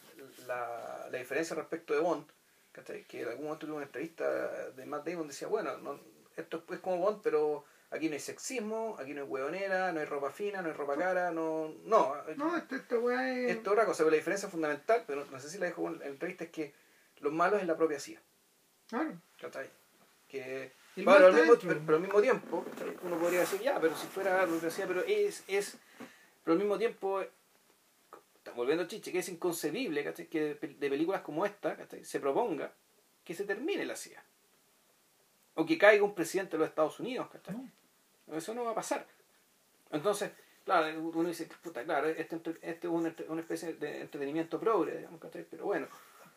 la, la diferencia respecto de Bond, ¿cachai? que en algún momento tuve una entrevista de Matt Damon, decía, bueno, no, esto es como Bond, pero aquí no hay sexismo, aquí no hay hueonera, no hay ropa fina, no hay ropa cara, no... No, No, esto, esto es... esto es otra cosa, pero la diferencia fundamental, pero no sé si la dejo en la entrevista, es que los malos es la propia CIA, Claro. ¿cachai? Que... Pero al, mismo, pero, pero al mismo tiempo, uno podría decir, ya, pero si fuera la propia CIA, pero es, es... Pero al mismo tiempo, está volviendo chiche, que es inconcebible, ¿cachai? Que de, películas como esta, ¿cachai? Se proponga que se termine la CIA. O que caiga un presidente de los Estados Unidos, ¿cachai? No. Eso no va a pasar. Entonces, claro, uno dice, puta, claro, este, este es una, especie de entretenimiento progre, digamos, ¿cachai? Pero bueno,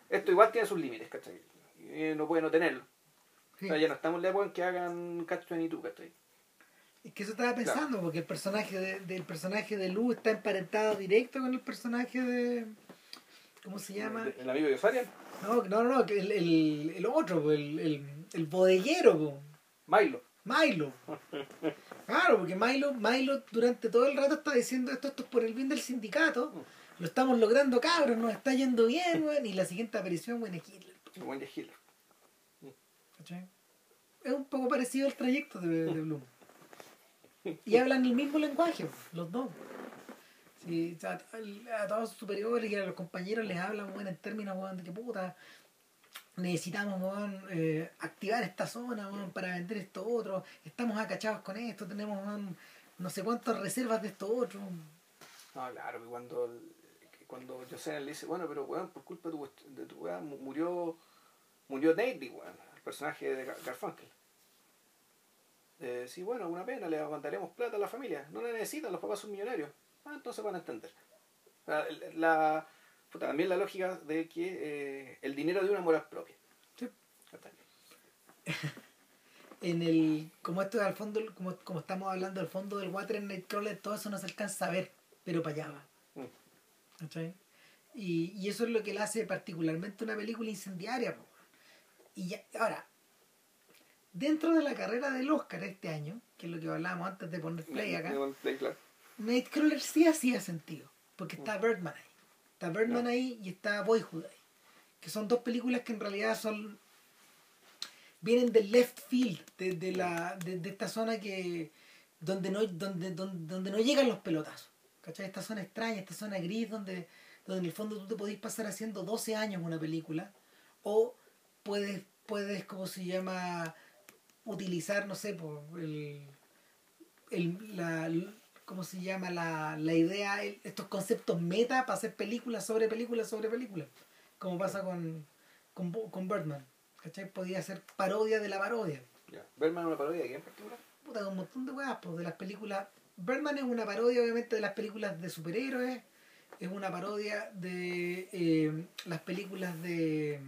esto igual tiene sus límites, ¿cachai? Y no puede no tenerlo. Sí. O sea, ya no estamos en la época en que hagan Catch 22, ¿cachai? Es que eso estaba pensando, porque el personaje de, del personaje de Luz está emparentado directo con el personaje de. ¿Cómo se llama? El amigo de Osarian, No, no, no, el, el, el otro, po, el, el, el bodeguero, po, Milo. Milo. Claro, porque Milo, Milo durante todo el rato está diciendo esto, esto es por el bien del sindicato. Lo estamos logrando, cabros, nos está yendo bien, weón. Y la siguiente aparición, weón, es Hitler. El buen de Hitler. ¿cachai? Es un poco parecido al trayecto de, de Bloom. Y hablan el mismo lenguaje, los dos. Sí, a, a todos sus superiores y a los compañeros les hablan weón, en términos weón, de que puta, necesitamos weón, eh, activar esta zona para vender esto otro, estamos acachados con esto, tenemos no sé cuántas reservas de esto otro. No, claro, que cuando, cuando José le dice, bueno, pero weón, por culpa de tu, de tu weón, mu- murió, murió Navy, weón, personaje de Gar- Garfunkel. Eh, sí, bueno, una pena, le mandaremos plata a la familia. No la necesitan, los papás son millonarios. Ah, entonces van a entender. La, la- puta, también la lógica de que eh, el dinero de una moral propia. Sí. En el, como esto es al fondo, como, como estamos hablando del fondo del Water en Nightcrawler, todo eso no se alcanza a ver, pero para allá va. Mm. Y, y eso es lo que le hace particularmente una película incendiaria. po. Y ya, ahora, dentro de la carrera del Oscar este año, que es lo que hablábamos antes de poner play acá. Nightcrawler sí hacía sentido, porque está Birdman ahí. Está Birdman ahí y está Boyhood ahí. Que son dos películas que en realidad son vienen del left field, de, de la, de, de esta zona que donde no, donde, donde, donde no llegan los pelotazos. ¿Cachai? Esta zona extraña, esta zona gris donde, donde en el fondo tú te podés pasar haciendo 12 años una película o puedes, puedes ¿cómo se llama? utilizar, no sé, por el, el, la, ¿cómo se llama? La, la idea, el- estos conceptos meta para hacer películas sobre películas sobre películas, como pasa con, con, con Birdman. ¿Cachai? Podía ser parodia de la parodia. Ya. ¿Berman es una parodia de quién en particular? Puta, un montón de weas, pues, de las películas. Birdman es una parodia, obviamente, de las películas de superhéroes. Es una parodia de eh, las películas de,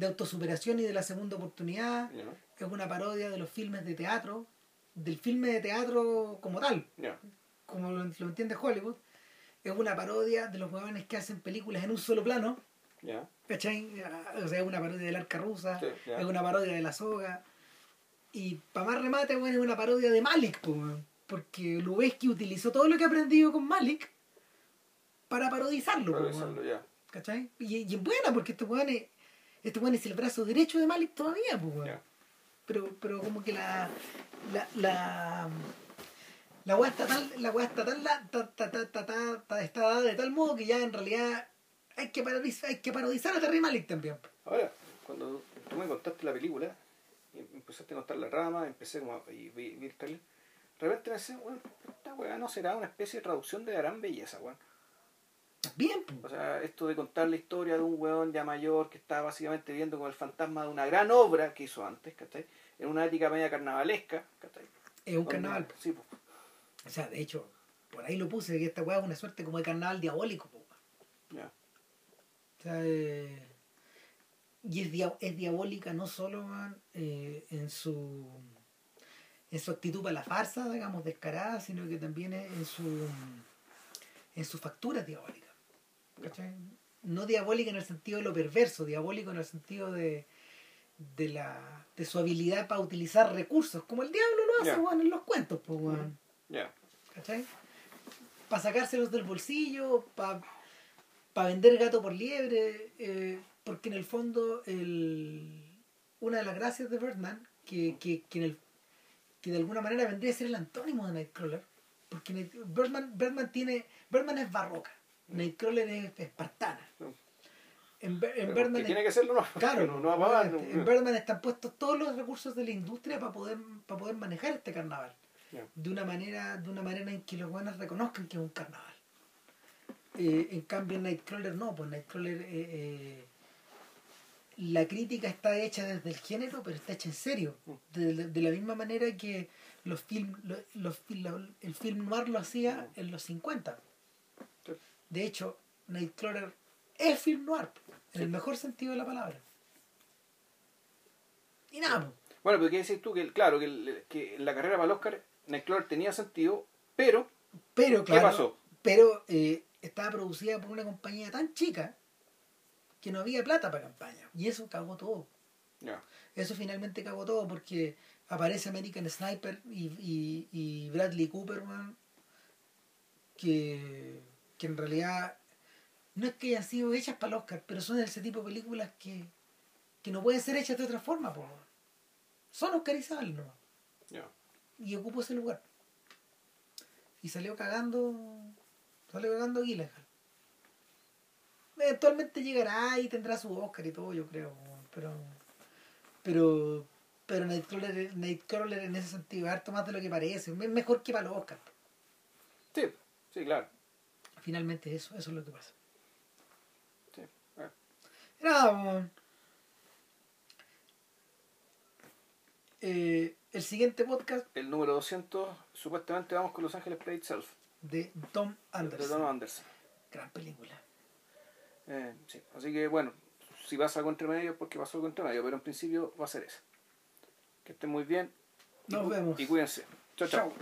de autosuperación y de la segunda oportunidad. Es una parodia de los filmes de teatro. Del filme de teatro como tal, Ya. como lo, lo entiende Hollywood. Es una parodia de los huevones que hacen películas en un solo plano. Ya. ¿Cachai? O sea, es una parodia del arca rusa, Sí, es una parodia de la soga. Y para más remate, bueno, es una parodia de Malik, porque Lubeski utilizó todo lo que ha aprendido con Malik para parodizarlo. ya. ¿Cachai? Y, y en buena, porque este weón es, este weón es el brazo derecho de Malik todavía, pues, weón. Pero, pero como que la. La. La, la weá está tan. La weá está tan. La, ta- ta- ta- ta- ta- ta- está dada de tal modo que ya en realidad hay que parodizar, hay que parodizar a Terry Malik también. Ahora, cuando tú me contaste la película, y empezaste a contar la rama, empecé como a, y vi, vi el trailer, de repente pensé, bueno, esta weá no será una especie de traducción de la gran belleza, weón. Bien, O sea, esto de contar la historia de un weón ya mayor que está básicamente viendo con el fantasma de una gran obra que hizo antes, ¿cachai? En una ética media carnavalesca, ¿cachai? es un carnaval. Sí, pues. O sea, de hecho, por ahí lo puse, que esta weá es una suerte como de carnaval diabólico, po. Ya. O sea, eh, y es, dia- es diabólica no solo weón, eh, en su en su actitud para la farsa, digamos, descarada, sino que también en su en su factura diabólica. ¿Cachai? no diabólica en el sentido de lo perverso, diabólico en el sentido de, de la de su habilidad para utilizar recursos, como el diablo lo hace, weón, en los cuentos, pues, weón. Ya. ¿Cachai? Para sacárselos del bolsillo, para vender gato por liebre, eh, porque en el fondo el, una de las gracias de Birdman, que, que, que, en el, que de alguna manera vendría a ser el antónimo de Nightcrawler, porque Birdman, Birdman, tiene, Birdman es barroca, Nightcrawler es espartana. En, en Birdman tiene que serlo, no. Claro, no, no va en Birdman están puestos todos los recursos de la industria para poder, para poder manejar este carnaval. De una manera, de una manera en que los buenos reconozcan que es un carnaval. Eh, en cambio en Nightcrawler no, pues Nightcrawler eh, eh, la crítica está hecha desde el género, pero está hecha en serio. De, de- de la misma manera que los film, lo- los, fil- lo- el film noir lo hacía en los 50. De hecho, Nightcrawler es film noir, en el mejor sentido de la palabra. Y nada, pues. Bueno, pero ¿qué decís tú? Que, claro, que, el- que la carrera para el Oscar, Nightcrawler tenía sentido, pero Pero ¿Qué claro, pasó? pero eh, estaba producida por una compañía tan chica que no había plata para campaña. Y eso cagó todo. Eso finalmente cagó todo porque aparece American Sniper y, y, y Bradley Cooper, man, que, que en realidad no es que hayan sido hechas para el Oscar, pero son ese tipo de películas que, que no pueden ser hechas de otra forma. po. Son oscarizables, ¿no? ya. y ocupó ese lugar. Y salió cagando, salió cagando Gyllenhaal. Eventualmente llegará y tendrá su Oscar y todo, yo creo, pero pero pero Nightcrawler, Nightcrawler en ese sentido es harto más de lo que parece, es mejor que para los Oscar. Sí, sí, claro. Finalmente eso, eso es lo que pasa. Sí. ah. Nada, weón. Eh, el siguiente podcast El número 200, supuestamente vamos con Los Ángeles Play Itself, de Tom de Anderson. Tom Anderson. Gran película. Eh, sí. Así que bueno, si pasa algo entre medio, es porque pasó algo entre medio, pero en principio va a ser eso. Que estén muy bien. y Nos cu- vemos. Y cuídense. chao. Chao.